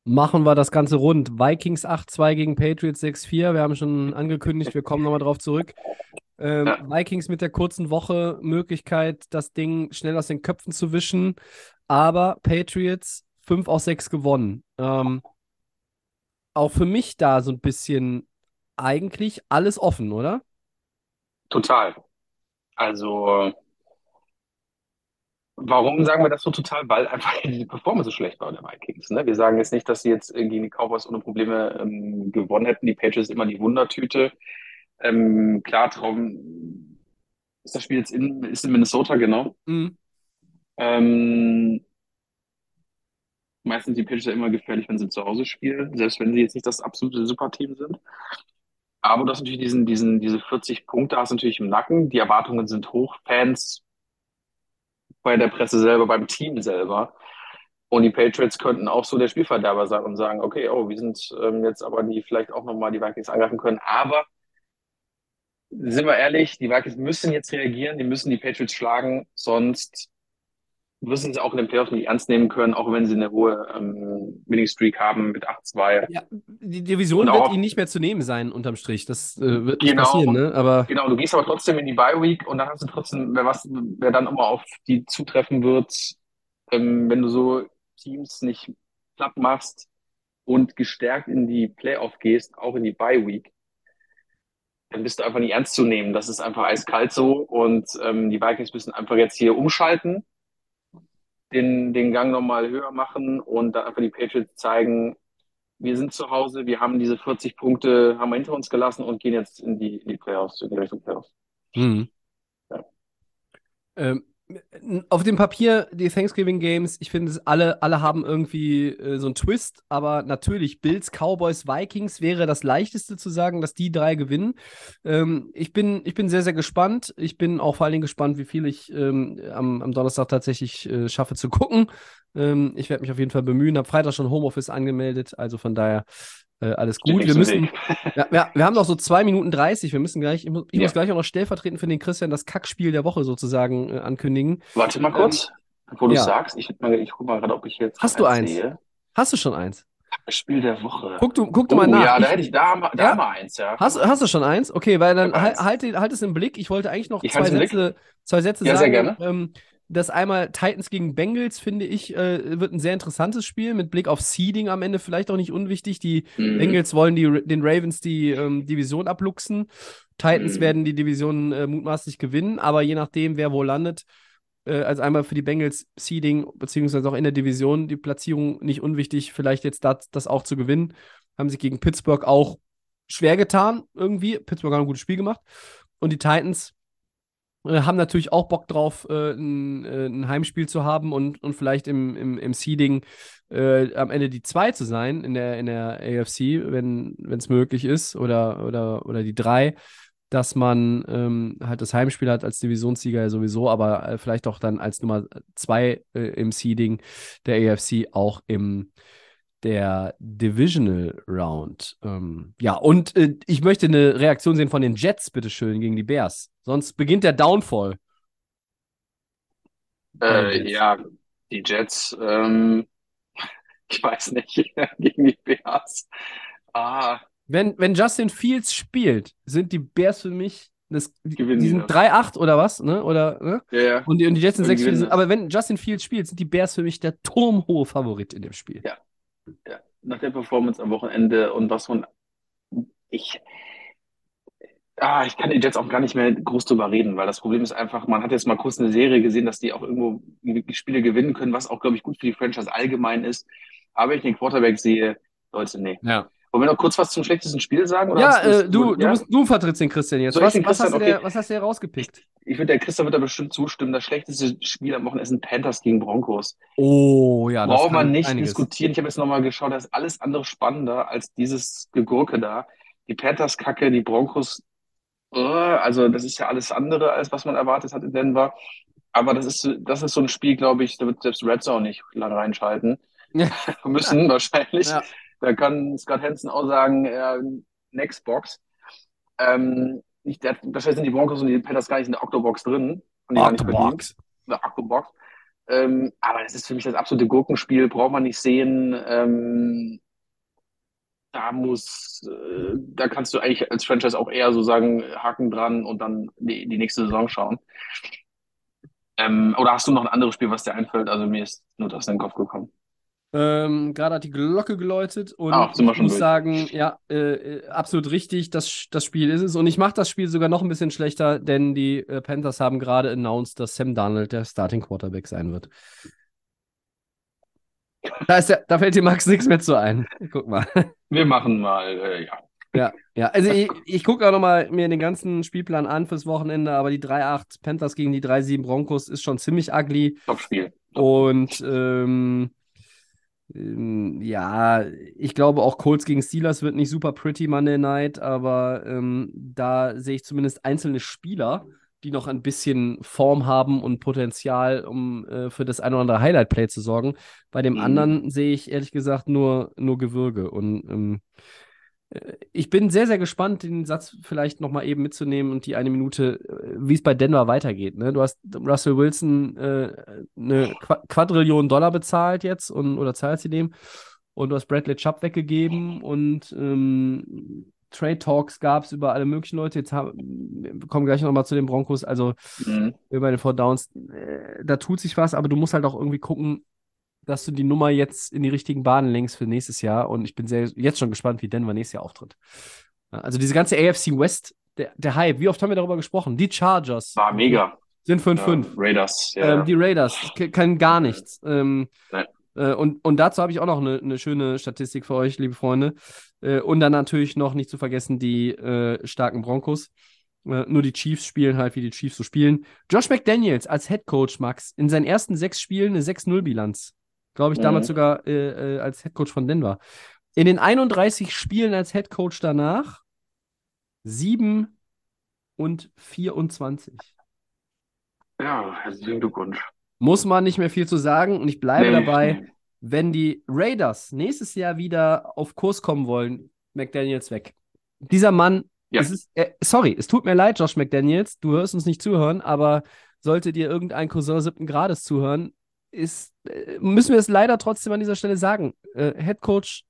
Machen wir das Ganze rund. Vikings 8-2 gegen Patriots 6-4. Wir haben schon angekündigt, wir kommen nochmal drauf zurück. Ähm, Ja. Vikings mit der kurzen Woche Möglichkeit, das Ding schnell aus den Köpfen zu wischen. Aber Patriots 5 aus 6 gewonnen. Ähm, auch für mich da so ein bisschen eigentlich alles offen, oder? Total. Also, warum sagen wir das so total? Weil einfach die Performance so schlecht war der Vikings. Ne? Wir sagen jetzt nicht, dass sie jetzt gegen die Cowboys ohne Probleme ähm, gewonnen hätten. Die Patriots immer die Wundertüte. Ähm, klar, Traum ist das Spiel jetzt in, ist in Minnesota, genau. Mhm. Ähm, meistens sind die Patriots ja immer gefährlich, wenn sie zu Hause spielen, selbst wenn sie jetzt nicht das absolute Superteam sind. Aber du hast natürlich diesen, diesen, diese 40 Punkte hast du natürlich im Nacken. Die Erwartungen sind hoch. Fans bei der Presse selber, beim Team selber. Und die Patriots könnten auch so der Spielverderber sein und sagen, okay, oh, wir sind ähm, jetzt aber die vielleicht auch nochmal die Vikings angreifen können. Aber sind wir ehrlich, die Vikings müssen jetzt reagieren, die müssen die Patriots schlagen, sonst müssen sie auch in den Playoffs nicht ernst nehmen können, auch wenn sie eine hohe ähm, Winning Streak haben mit 8-2. Ja, die Division wird ihnen nicht mehr zu nehmen sein, unterm Strich. Das äh, wird nicht Genau. passieren, ne? Aber Genau, du gehst aber trotzdem in die Bye Week und dann hast du trotzdem, wer was, wer dann immer auf die zutreffen wird, ähm, wenn du so Teams nicht platt machst und gestärkt in die Playoff gehst, auch in die Bye Week, dann bist du einfach nicht ernst zu nehmen. Das ist einfach eiskalt so und ähm, die Vikings müssen einfach jetzt hier umschalten, den, den Gang nochmal höher machen und dann einfach die Patriots zeigen, wir sind zu Hause, wir haben diese 40 Punkte, haben wir hinter uns gelassen und gehen jetzt in die, in die Playoffs, in die Richtung Playoffs. Mhm. Ja. Ähm, auf dem Papier, die Thanksgiving Games, ich finde, alle, alle haben irgendwie äh, so einen Twist, aber natürlich, Bills, Cowboys, Vikings wäre das leichteste zu sagen, dass die drei gewinnen. Ähm, ich, bin, ich bin sehr, sehr gespannt. Ich bin auch vor allen Dingen gespannt, wie viel ich ähm, am, am Donnerstag tatsächlich äh, schaffe zu gucken. Ähm, ich werde mich auf jeden Fall bemühen, habe Freitag schon Homeoffice angemeldet, also von daher äh, alles gut. Wir müssen, ja, wir, wir haben noch so zwei Minuten 30. Wir müssen gleich, ich muss, ich Ja. muss gleich auch noch stellvertretend für den Christian das Kackspiel der Woche sozusagen äh, ankündigen. Warte mal kurz, bevor du ja. sagst. Ich, mal- ich guck mal gerade, ob ich jetzt Hast du eins? sehe. Hast du schon eins? Spiel der Woche. Guck du, guck du oh, mal nach. ja, da hätte ich, da da Ja? wir eins, ja. Hast, hast du schon eins? Okay, weil dann halt, halt, halt es im Blick. Ich wollte eigentlich noch Ich zwei Sätze, zwei Sätze Ja, sehr sagen. gerne. Ähm, das einmal Titans gegen Bengals, finde ich, äh, wird ein sehr interessantes Spiel mit Blick auf Seeding am Ende vielleicht auch nicht unwichtig. Die Mhm. Bengals wollen die, den Ravens die ähm, Division abluchsen. Titans Mhm. werden die Division äh, mutmaßlich gewinnen, aber je nachdem, wer wo landet, äh, also einmal für die Bengals Seeding, beziehungsweise auch in der Division, die Platzierung nicht unwichtig, vielleicht jetzt das, das auch zu gewinnen. Haben sich gegen Pittsburgh auch schwer getan, irgendwie. Pittsburgh hat ein gutes Spiel gemacht. Und die Titans haben natürlich auch Bock drauf, äh, ein, äh, ein Heimspiel zu haben und, und vielleicht im, im, im Seeding äh, am Ende die zwei zu sein in der, in der AFC, wenn es möglich ist, oder, oder, oder die drei. dass man ähm, halt das Heimspiel hat als Divisionssieger ja sowieso, aber äh, vielleicht auch dann als Nummer zwei äh, im Seeding der AFC auch im der Divisional Round. Ähm, ja, und äh, ich möchte eine Reaktion sehen von den Jets, bitteschön, gegen die Bears. Sonst beginnt der Downfall. Äh, ja, die Jets, ähm, ich weiß nicht, gegen die Bears. Ah, Wenn, wenn Justin Fields spielt, sind die Bears für mich, das, die, Gewinnen die die sind das. 3-8 oder was, ne? Oder, ne? ja, ja. Und die, und die Jets sind Irgendwie 6 gewinnen sind, das. Aber wenn Justin Fields spielt, sind die Bears für mich der turmhohe Favorit in dem Spiel. Ja. Ja, nach der Performance am Wochenende und was von ich ah, ich kann Jets auch gar nicht mehr groß drüber reden, weil das Problem ist einfach, man hat jetzt mal kurz eine Serie gesehen, dass die auch irgendwo Spiele gewinnen können, was auch, glaube ich, gut für die Franchise allgemein ist. Aber wenn ich den Quarterback sehe, Leute, nee. Ja. Wollen wir noch kurz was zum schlechtesten Spiel sagen? Ja, hast äh, du, du, ja? bist, du vertrittst den Christian jetzt. Ich Was, was, hast Christian? du dir, Okay. was hast du dir rausgepickt? Ich finde, der Christoph wird da bestimmt zustimmen. Das schlechteste Spiel am Wochenende sind Panthers gegen Broncos. Oh, ja, das Braucht man nicht einiges. diskutieren. Ich habe jetzt nochmal geschaut, da ist alles andere spannender als dieses Gegurke da. Die Panthers kacke, die Broncos, äh, also das ist ja alles andere, als was man erwartet hat in Denver. Aber das ist, das ist so ein Spiel, glaube ich, da wird selbst Red Zone nicht lange reinschalten Ja. müssen, wahrscheinlich. Ja. Da kann Scott Hansen auch sagen, äh, Next Box. Ähm, nicht, wahrscheinlich sind die Broncos und die Panthers gar nicht in der Octobox drin. Octobox. eine Akkubox. Ähm, aber das ist für mich das absolute Gurkenspiel, braucht man nicht sehen. Ähm, da muss, äh, da kannst du eigentlich als Franchise auch eher so sagen, Haken dran und dann die, die nächste Saison schauen. Ähm, oder hast du noch ein anderes Spiel, was dir einfällt? Also mir ist nur das in den Kopf gekommen. Ähm, Gerade hat die Glocke geläutet und wir ich muss durch. sagen, ja, äh, äh, absolut richtig, das, das Spiel ist es. Und ich mache das Spiel sogar noch ein bisschen schlechter, denn die äh, Panthers haben gerade announced, dass Sam Darnold der Starting Quarterback sein wird. Da, der, da fällt dir Max nichts mehr zu ein. Guck mal. Wir machen mal, äh, ja. Ja, ja. Also ich, ich gucke auch nochmal mir den ganzen Spielplan an fürs Wochenende, aber die 3-8 Panthers gegen die 3-7 Broncos ist schon ziemlich ugly. Top-Spiel. Und ähm, ja, ich glaube auch Colts gegen Steelers wird nicht super pretty Monday Night, aber ähm, da sehe ich zumindest einzelne Spieler, die noch ein bisschen Form haben und Potenzial, um äh, für das ein oder andere Highlight-Play zu sorgen. Bei dem Mhm. anderen sehe ich ehrlich gesagt nur, nur Gewürge. Und ähm, äh, ich bin sehr, sehr gespannt, den Satz vielleicht nochmal eben mitzunehmen und die eine Minute, äh, wie es bei Denver weitergeht. Ne? Du hast Russell Wilson äh, eine Qua Quadrillion Dollar bezahlt jetzt und, oder zahlst sie dem und du hast Bradley Chubb weggegeben und ähm, Trade Talks gab es über alle möglichen Leute. Jetzt haben, wir kommen gleich nochmal zu den Broncos. Also Mhm. über den Four Downs, äh, da tut sich was, aber du musst halt auch irgendwie gucken, dass du die Nummer jetzt in die richtigen Bahnen lenkst für nächstes Jahr. Und ich bin sehr, jetzt schon gespannt, wie Denver nächstes Jahr auftritt. Also diese ganze AFC West, der, der Hype, wie oft haben wir darüber gesprochen? Die Chargers War mega. sind 5-5. Ja, Raiders, ja. Ähm, die Raiders können gar nichts. Ähm, äh, und, und dazu habe ich auch noch eine, eine schöne Statistik für euch, liebe Freunde. Äh, und dann natürlich noch nicht zu vergessen die äh, starken Broncos. Äh, nur die Chiefs spielen halt, wie die Chiefs so spielen. Josh McDaniels als Head Coach, Max, in seinen ersten sechs Spielen eine 6-0-Bilanz. Glaube ich, Mhm. damals sogar äh, äh, als Head Coach von Denver. In den 31 Spielen als Head Coach danach 7 und 24. ja, herzlichen Glückwunsch. Muss man nicht mehr viel zu sagen und ich bleibe Nee, dabei, nee. wenn die Raiders nächstes Jahr wieder auf Kurs kommen wollen, McDaniels weg. Dieser Mann, Ja. es ist, äh, sorry, es tut mir leid, Josh McDaniels, du hörst uns nicht zuhören, aber sollte dir irgendein Cousin siebten Grades zuhören, ist, äh, müssen wir es leider trotzdem an dieser Stelle sagen. Äh, Head Coach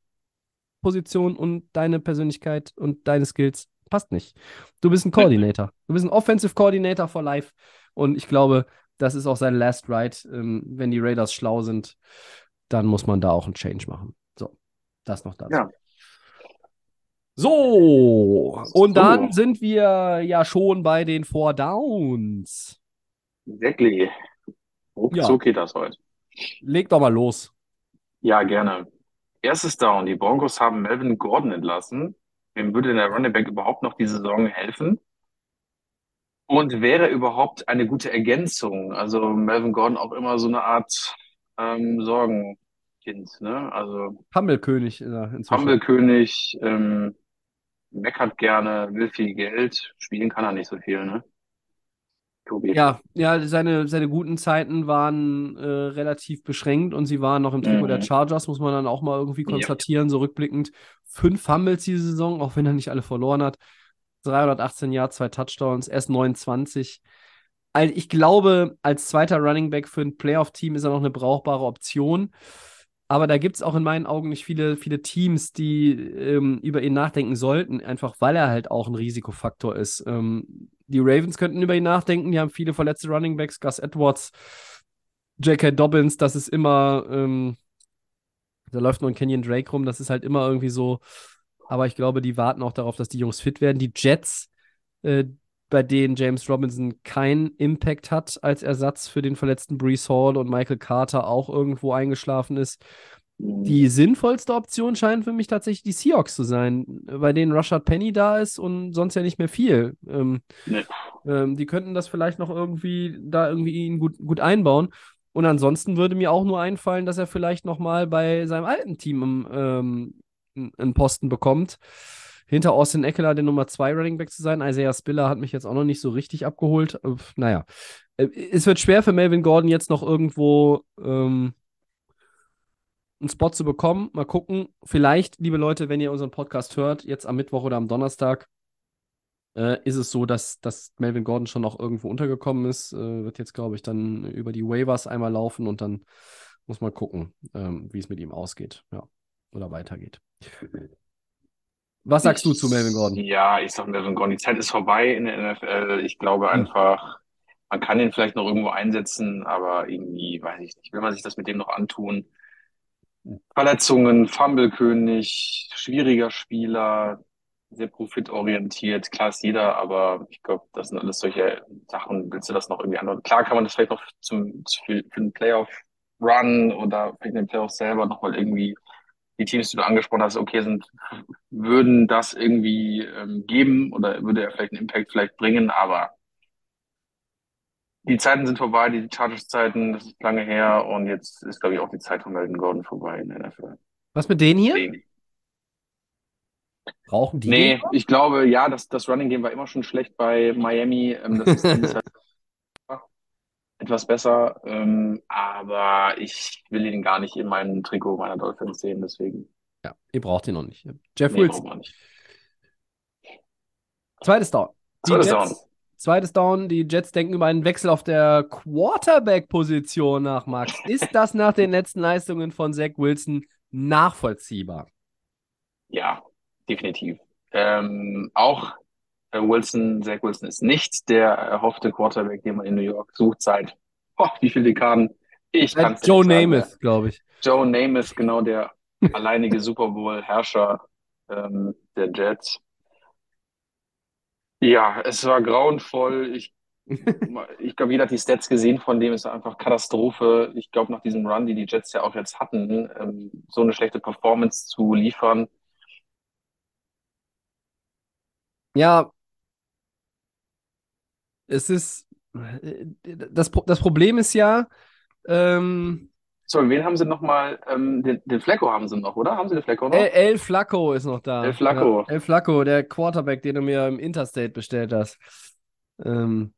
Position und deine Persönlichkeit und deine Skills passt nicht. Du bist ein Coordinator. Du bist ein Offensive Coordinator for life. Und ich glaube, das ist auch sein Last Ride. Ähm, wenn die Raiders schlau sind, dann muss man da auch einen Change machen. So, das noch dazu. Ja. So, und So. dann sind wir ja schon bei den Four Downs. Exactly. Ruckzuck geht das heute. Leg doch mal los. Ja, gerne. Erstes Down. Die Broncos haben Melvin Gordon entlassen. Wem würde denn der Running Back überhaupt noch diese Saison helfen? Und wäre überhaupt eine gute Ergänzung? Also Melvin Gordon auch immer so eine Art ähm, Sorgenkind, ne? Also Hammelkönig inzwischen. Humble-König, ähm, meckert gerne, will viel Geld, spielen kann er nicht so viel, ne? Tobi. Ja, ja, seine, seine guten Zeiten waren äh, relativ beschränkt und sie waren noch im Trikot der Mhm. Chargers, muss man dann auch mal irgendwie Ja. konstatieren, so rückblickend. Fünf Fumbles diese Saison, auch wenn er nicht alle verloren hat. 318 Yards, zwei Touchdowns, erst 29. Also ich glaube, als zweiter Running Back für ein Playoff-Team ist er noch eine brauchbare Option. Aber da gibt es auch in meinen Augen nicht viele, viele Teams, die ähm, über ihn nachdenken sollten, einfach weil er halt auch ein Risikofaktor ist. Ähm, die Ravens könnten über ihn nachdenken, die haben viele verletzte Running Backs, Gus Edwards, J.K. Dobbins, das ist immer, ähm, da läuft nur ein Kenyon Drake rum, das ist halt immer irgendwie so. Aber ich glaube, die warten auch darauf, dass die Jungs fit werden. Die Jets, äh, bei denen James Robinson keinen Impact hat als Ersatz für den verletzten Brees Hall und Michael Carter auch irgendwo eingeschlafen ist. Die sinnvollste Option scheinen für mich tatsächlich die Seahawks zu sein, bei denen Rashad Penny da ist und sonst ja nicht mehr viel. Ähm, Nee. ähm, die könnten das vielleicht noch irgendwie da irgendwie ihn gut, gut einbauen. Und ansonsten würde mir auch nur einfallen, dass er vielleicht noch mal bei seinem alten Team ähm, einen Posten bekommt. Hinter Austin Eckler der Nummer 2 Running Back zu sein. Isaiah Spiller hat mich jetzt auch noch nicht so richtig abgeholt. Äh, naja, es wird schwer für Melvin Gordon jetzt noch irgendwo ähm, einen Spot zu bekommen. Mal gucken. Vielleicht, liebe Leute, wenn ihr unseren Podcast hört, jetzt am Mittwoch oder am Donnerstag, äh, ist es so, dass, dass Melvin Gordon schon noch irgendwo untergekommen ist. Äh, wird jetzt, glaube ich, dann über die Waivers einmal laufen und dann muss man gucken, ähm, wie es mit ihm ausgeht. Ja. Oder weitergeht. Was sagst du zu Melvin Gordon? Ja, ich sag Melvin Gordon, die Zeit ist vorbei in der NFL. Ich glaube einfach, man kann ihn vielleicht noch irgendwo einsetzen, aber irgendwie, weiß ich nicht, will man sich das mit dem noch antun? Verletzungen, Fumble-König, schwieriger Spieler, sehr profitorientiert, klar ist jeder, aber ich glaube, das sind alles solche Sachen, willst du das noch irgendwie anderen? Klar kann man das vielleicht noch zum, für, für einen Playoff-Run oder in den Playoffs selber nochmal irgendwie die Teams, die du angesprochen hast, okay, sind, würden das irgendwie ähm, geben oder würde er vielleicht einen Impact vielleicht bringen, aber die Zeiten sind vorbei, die Chargers-Zeiten, das ist lange her und jetzt ist, glaube ich, auch die Zeit von Melvin Gordon vorbei in der NFL. Was mit denen hier? Nee, Brauchen die nee den? ich glaube, ja, das, das Running Game war immer schon schlecht bei Miami. Ähm, das ist Jahr etwas besser, ähm, aber ich will ihn gar nicht in meinem Trikot meiner Dolphins sehen, deswegen. Ja, ihr braucht den noch nicht. Jeff Nee, Wilson, nicht. zweites Down. Die Zweites Jets, Down. Zweites Down. Die Jets denken über einen Wechsel auf der Quarterback-Position nach, Max. Ist das nach den letzten Leistungen von Zach Wilson nachvollziehbar? Ja, definitiv. Ähm, auch äh, Wilson, Zach Wilson ist nicht der erhoffte Quarterback, den man in New York sucht seit, oh, wie viele Dekaden? Ich kann es Joe. Namath, glaube ich. Joe Namath, genau der alleinige Super Bowl-Herrscher ähm, der Jets. Ja, es war grauenvoll. Ich, ich glaube, jeder hat die Stats gesehen von dem. Es war einfach Katastrophe. Ich glaube, nach diesem Run, die die Jets ja auch jetzt hatten, ähm, so eine schlechte Performance zu liefern. Ja, es ist. äh, Das, das Problem ist ja, ähm, So, wen haben sie nochmal? Ähm, den, den Flecko haben sie noch, oder? Haben sie den Flecko noch? El, El Flacco ist noch da. El Flacco. Ja, El Flacco, der Quarterback, den du mir im Interstate bestellt hast. Ähm,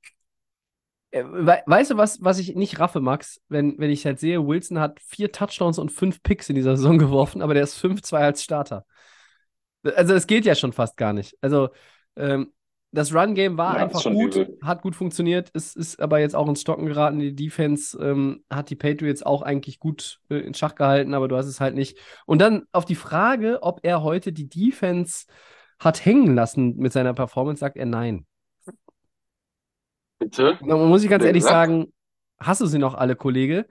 äh, we weißt du, was, was ich nicht raffe, Max? Wenn, wenn ich halt sehe, Wilson hat vier Touchdowns und fünf Picks in dieser Saison geworfen, aber der ist 5-2 als Starter. Also, es geht ja schon fast gar nicht. Also, ähm, das Run-Game war Ja, einfach gut, übel. hat gut funktioniert, es ist aber jetzt auch ins Stocken geraten. Die Defense ähm, hat die Patriots auch eigentlich gut äh, in Schach gehalten, aber du hast es halt nicht. Und dann auf die Frage, ob er heute die Defense hat hängen lassen mit seiner Performance, sagt er nein. Bitte? Da muss ich ganz ehrlich gesagt? sagen, hast du sie noch alle, Kollege?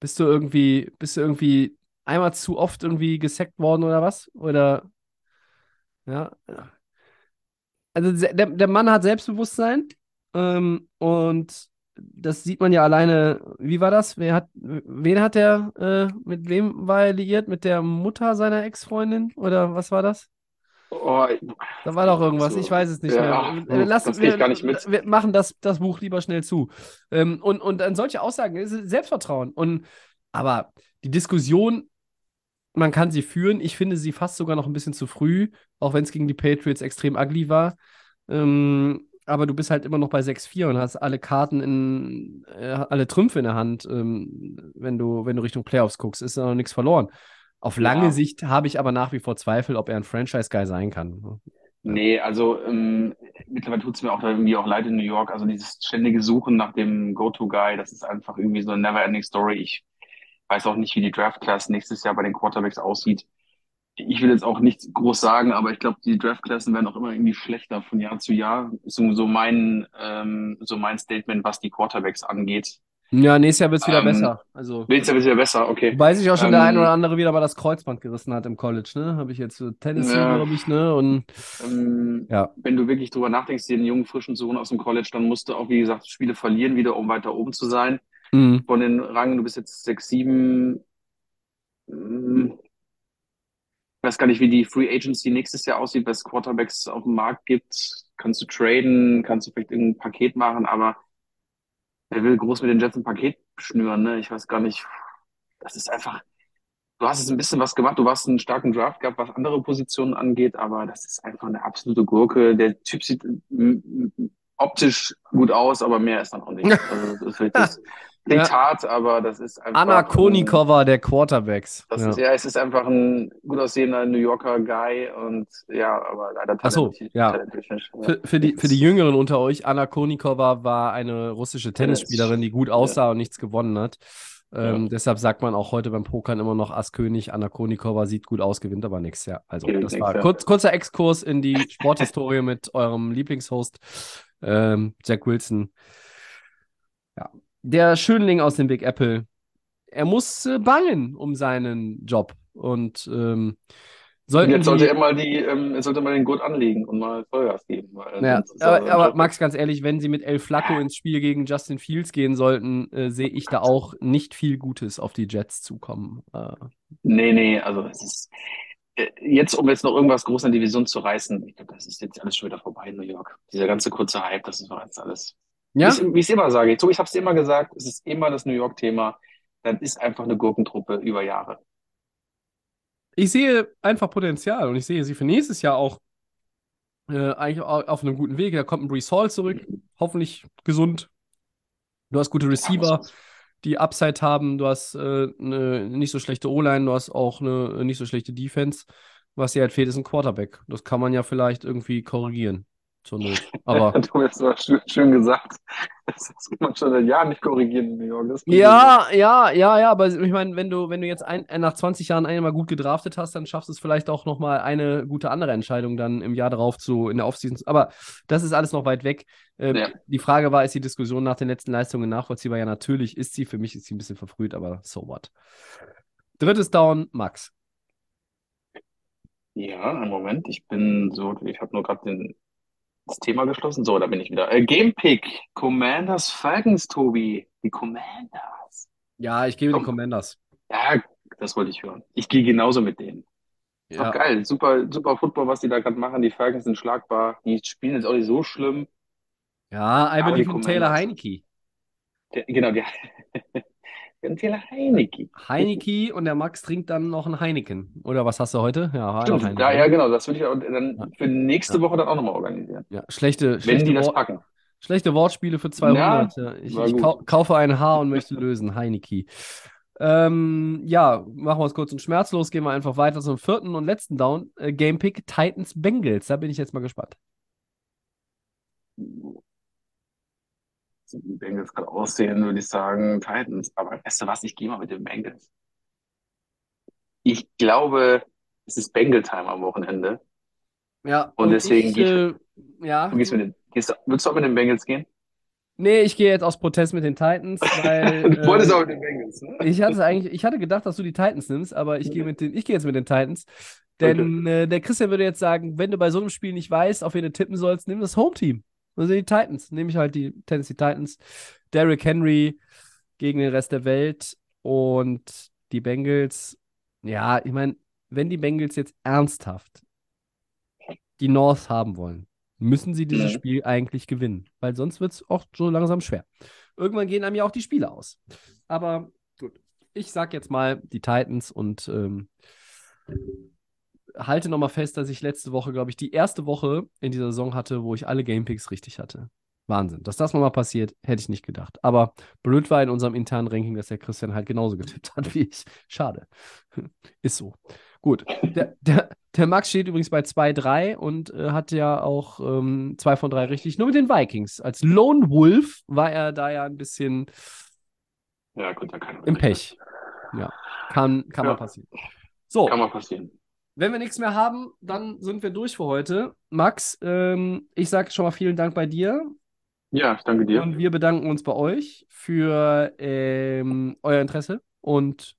Bist du irgendwie, bist du irgendwie einmal zu oft irgendwie gesackt worden oder was? Oder ja. Also der, der Mann hat Selbstbewusstsein ähm, und das sieht man ja alleine. Wie war das? Wer hat, wen hat er, äh, mit wem war er liiert? Mit der Mutter seiner Ex-Freundin? Oder was war das? Oh, Da war doch irgendwas, so. ich weiß es nicht Ja, mehr. Äh, Lass, das ich gar nicht mit. Wir machen das, das Buch lieber schnell zu. Ähm, und, und an solche Aussagen ist Selbstvertrauen. Und, aber die Diskussion man kann sie führen. Ich finde sie fast sogar noch ein bisschen zu früh, auch wenn es gegen die Patriots extrem ugly war. Ähm, aber du bist halt immer noch bei 6-4 und hast alle Karten in, äh, alle Trümpfe in der Hand, ähm, wenn du, wenn du Richtung Playoffs guckst, ist da noch nichts verloren. Auf lange Ja. Sicht habe ich aber nach wie vor Zweifel, ob er ein Franchise-Guy sein kann. Nee, also ähm, mittlerweile tut es mir auch irgendwie auch leid in New York. Also dieses ständige Suchen nach dem Go-To-Guy, das ist einfach irgendwie so eine never-ending Story. Ich weiß auch nicht, wie die Draft-Class nächstes Jahr bei den Quarterbacks aussieht. Ich will jetzt auch nichts groß sagen, aber ich glaube, die Draft-Klassen werden auch immer irgendwie schlechter von Jahr zu Jahr. Ist so mein, ähm, so mein Statement, was die Quarterbacks angeht. Ja, nächstes Jahr wird es wieder Ähm, besser. Also, Willst du wieder besser? Okay. wobei sich auch schon der ähm, ein oder andere wieder mal das Kreuzband gerissen hat im College, ne? Habe ich jetzt so Tennessee, Ja. glaube ich, ne? Und Ähm, Ja. Wenn du wirklich drüber nachdenkst, den jungen, frischen Sohn aus dem College, dann musst du auch, wie gesagt, Spiele verlieren, wieder um weiter oben zu sein. Mh, Von den Rangen, du bist jetzt 6, 7. ähm, Ich weiß gar nicht, wie die Free Agency nächstes Jahr aussieht, was Quarterbacks auf dem Markt gibt. Kannst du traden, kannst du vielleicht irgendein Paket machen, aber wer will groß mit den Jets ein Paket schnüren, ne? Ich weiß gar nicht. Das ist einfach, du hast jetzt ein bisschen was gemacht, du warst einen starken Draft gehabt, was andere Positionen angeht, aber das ist einfach eine absolute Gurke. Der Typ sieht mm, mm, optisch gut aus, aber mehr ist dann auch nicht. Also das ist klingt Ja. hart, aber das ist einfach. Anna Konikova der Quarterbacks. das Ja. ist, ja, es ist einfach ein gut aussehender New Yorker Guy und ja, aber leider Ach so, ja. Ja. Für, für, die, für die Jüngeren unter euch, Anna Konikova war eine russische Tennisspielerin, die gut aussah und nichts gewonnen hat. Ähm, Ja. Deshalb sagt man auch heute beim Pokern immer noch Ass-König. Anna Konikova sieht gut aus, gewinnt aber nichts. Ja, also das war ja. kurz, kurzer Exkurs in die Sporthistorie mit eurem Lieblingshost, ähm, Jack Wilson. Der Schönling aus dem Big Apple. Er muss äh, bangen um seinen Job und ähm, Und sollten jetzt sollte die- er mal die, ähm, sollte mal den Gurt anlegen und mal Vollgas geben. Ja, er aber, aber Max, ganz ehrlich, wenn sie mit El Flacco ins Spiel gegen Justin Fields gehen sollten, äh, sehe ich da auch nicht viel Gutes auf die Jets zukommen. Äh, Nee, nee, also es ist äh, jetzt, um jetzt noch irgendwas groß in der Division zu reißen, ich glaube, das ist jetzt alles schon wieder vorbei in New York. Dieser ganze kurze Hype, das ist doch jetzt alles. Ja, Wie ich- wie ich es immer sage, so, ich habe es immer gesagt, es ist immer das New York-Thema. Das ist einfach eine Gurkentruppe über Jahre. ich sehe einfach Potenzial und ich sehe sie für nächstes Jahr auch äh, eigentlich au- auf einem guten Weg. Da kommt ein Brees Hall zurück, hoffentlich gesund. Du hast gute Receiver, die Upside haben. Du hast äh, eine nicht so schlechte O-Line, du hast auch eine nicht so schlechte Defense. Was dir halt fehlt, ist ein Quarterback. Das kann man ja vielleicht irgendwie korrigieren. Zur Not. Aber. Du hast aber schön, schön gesagt. Das kann man schon seit Jahren nicht korrigieren in New York. Ja, ja, ja, ja, aber ich meine, wenn du, wenn du jetzt ein, äh, nach 20 Jahren einmal gut gedraftet hast, dann schaffst du es vielleicht auch nochmal eine gute andere Entscheidung dann im Jahr darauf zu, in der Offseason. Aber das ist alles noch weit weg. Ähm, Ja. Die Frage war, ist die Diskussion nach den letzten Leistungen nachvollziehbar? Ja, natürlich ist sie. Für mich ist sie ein bisschen verfrüht, aber so what. Drittes Down, Max. Ja, einen Moment. Ich bin so, ich habe nur gerade den das Thema geschlossen. So, da bin ich wieder. Äh, Gamepick. Commanders Falcons, Tobi. Die Commanders. Ja, ich gebe den Komm. Commanders. Ja, das wollte ich hören. Ich gehe genauso mit denen. Ist doch Ja. geil. Super, super Football, was die da gerade machen. Die Falcons sind schlagbar. Die spielen jetzt auch nicht so schlimm. Ja, believe die Taylor. Heineke. Der, genau, die, die haben Taylor Heineke. Heineke und der Max trinkt dann noch ein Heineken. Oder was hast du heute? Ja, Stimmt. Heineken. Ja, ja, genau. Das würde ich dann für nächste. Woche dann auch nochmal organisieren. Ja, schlechte, Wenn schlechte, die das packen. schlechte Wortspiele für 200. Ja, ich ich kau kaufe ein Haar und möchte lösen. Heineke. Ähm, ja, machen wir es kurz und schmerzlos. Gehen wir einfach weiter zum vierten und letzten Down. Äh, Gamepick Titans Bengals. Da bin ich jetzt mal gespannt. Die Bengals gerade aussehen, würde ich sagen Titans. Aber weißt du was, ich gehe mal mit den Bengals. Ich glaube, es ist Bengal-Time am Wochenende. Ja, Und deswegen ich, gehe äh, ja. Du gehst mit den, gehst, würdest du auch mit den Bengals gehen? Nee, ich gehe jetzt aus Protest mit den Titans, weil. Du wolltest äh, auch mit den Bengals, ne? Ich hatte eigentlich, ich hatte gedacht, dass du die Titans nimmst, aber ich gehe mit den, ich gehe jetzt mit den Titans. Denn äh, der Christian würde jetzt sagen, wenn du bei so einem Spiel nicht weißt, auf wen du tippen sollst, nimm das Home-Team. Also die Titans. Nehme ich halt die Tennessee Titans. Derrick Henry gegen den Rest der Welt und die Bengals. Ja, ich meine, wenn die Bengals jetzt ernsthaft die North haben wollen, müssen sie dieses Mhm. Spiel eigentlich gewinnen. Weil sonst wird es auch so langsam schwer. Irgendwann gehen einem ja auch die Spiele aus. Aber gut, ich sag jetzt mal die Titans und ähm, halte nochmal fest, dass ich letzte Woche, glaube ich, die erste Woche in dieser Saison hatte, wo ich alle Gamepicks richtig hatte. Wahnsinn. Dass das nochmal passiert, hätte ich nicht gedacht. Aber blöd war in unserem internen Ranking, dass der Christian halt genauso getippt hat wie ich. Schade. Ist so. Gut. Der, der, der Max steht übrigens bei 2-3 und äh, hat ja auch ähm, zwei von drei richtig. Nur mit den Vikings. Als Lone Wolf war er da ja ein bisschen Ja, gut, im Pech. Ja. Kann, kann Ja. mal passieren. So. Kann mal passieren. Wenn wir nichts mehr haben, dann sind wir durch für heute. Max, ähm, ich sage schon mal vielen Dank bei dir Ja, ich danke dir. und wir bedanken uns bei euch für ähm, euer Interesse und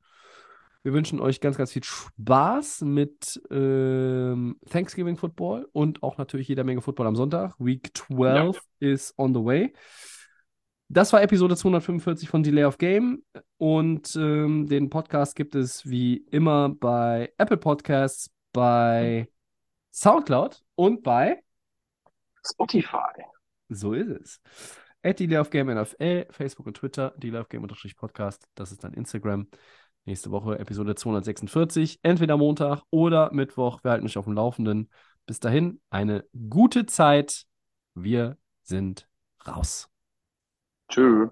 wir wünschen euch ganz, ganz viel Spaß mit ähm, Thanksgiving Football und auch natürlich jeder Menge Football am Sonntag. Week 12 is on the way. Das war Episode 245 von Delay of Game und ähm, den Podcast gibt es wie immer bei Apple Podcasts, bei Soundcloud und bei Spotify. so ist es. At Delay of Game NFL, Facebook und Twitter, Delay of Game Podcast, das ist dann Instagram. Nächste Woche Episode 246, entweder Montag oder Mittwoch. Wir halten euch auf dem Laufenden. Bis dahin, eine gute Zeit. Wir sind raus. Tschö.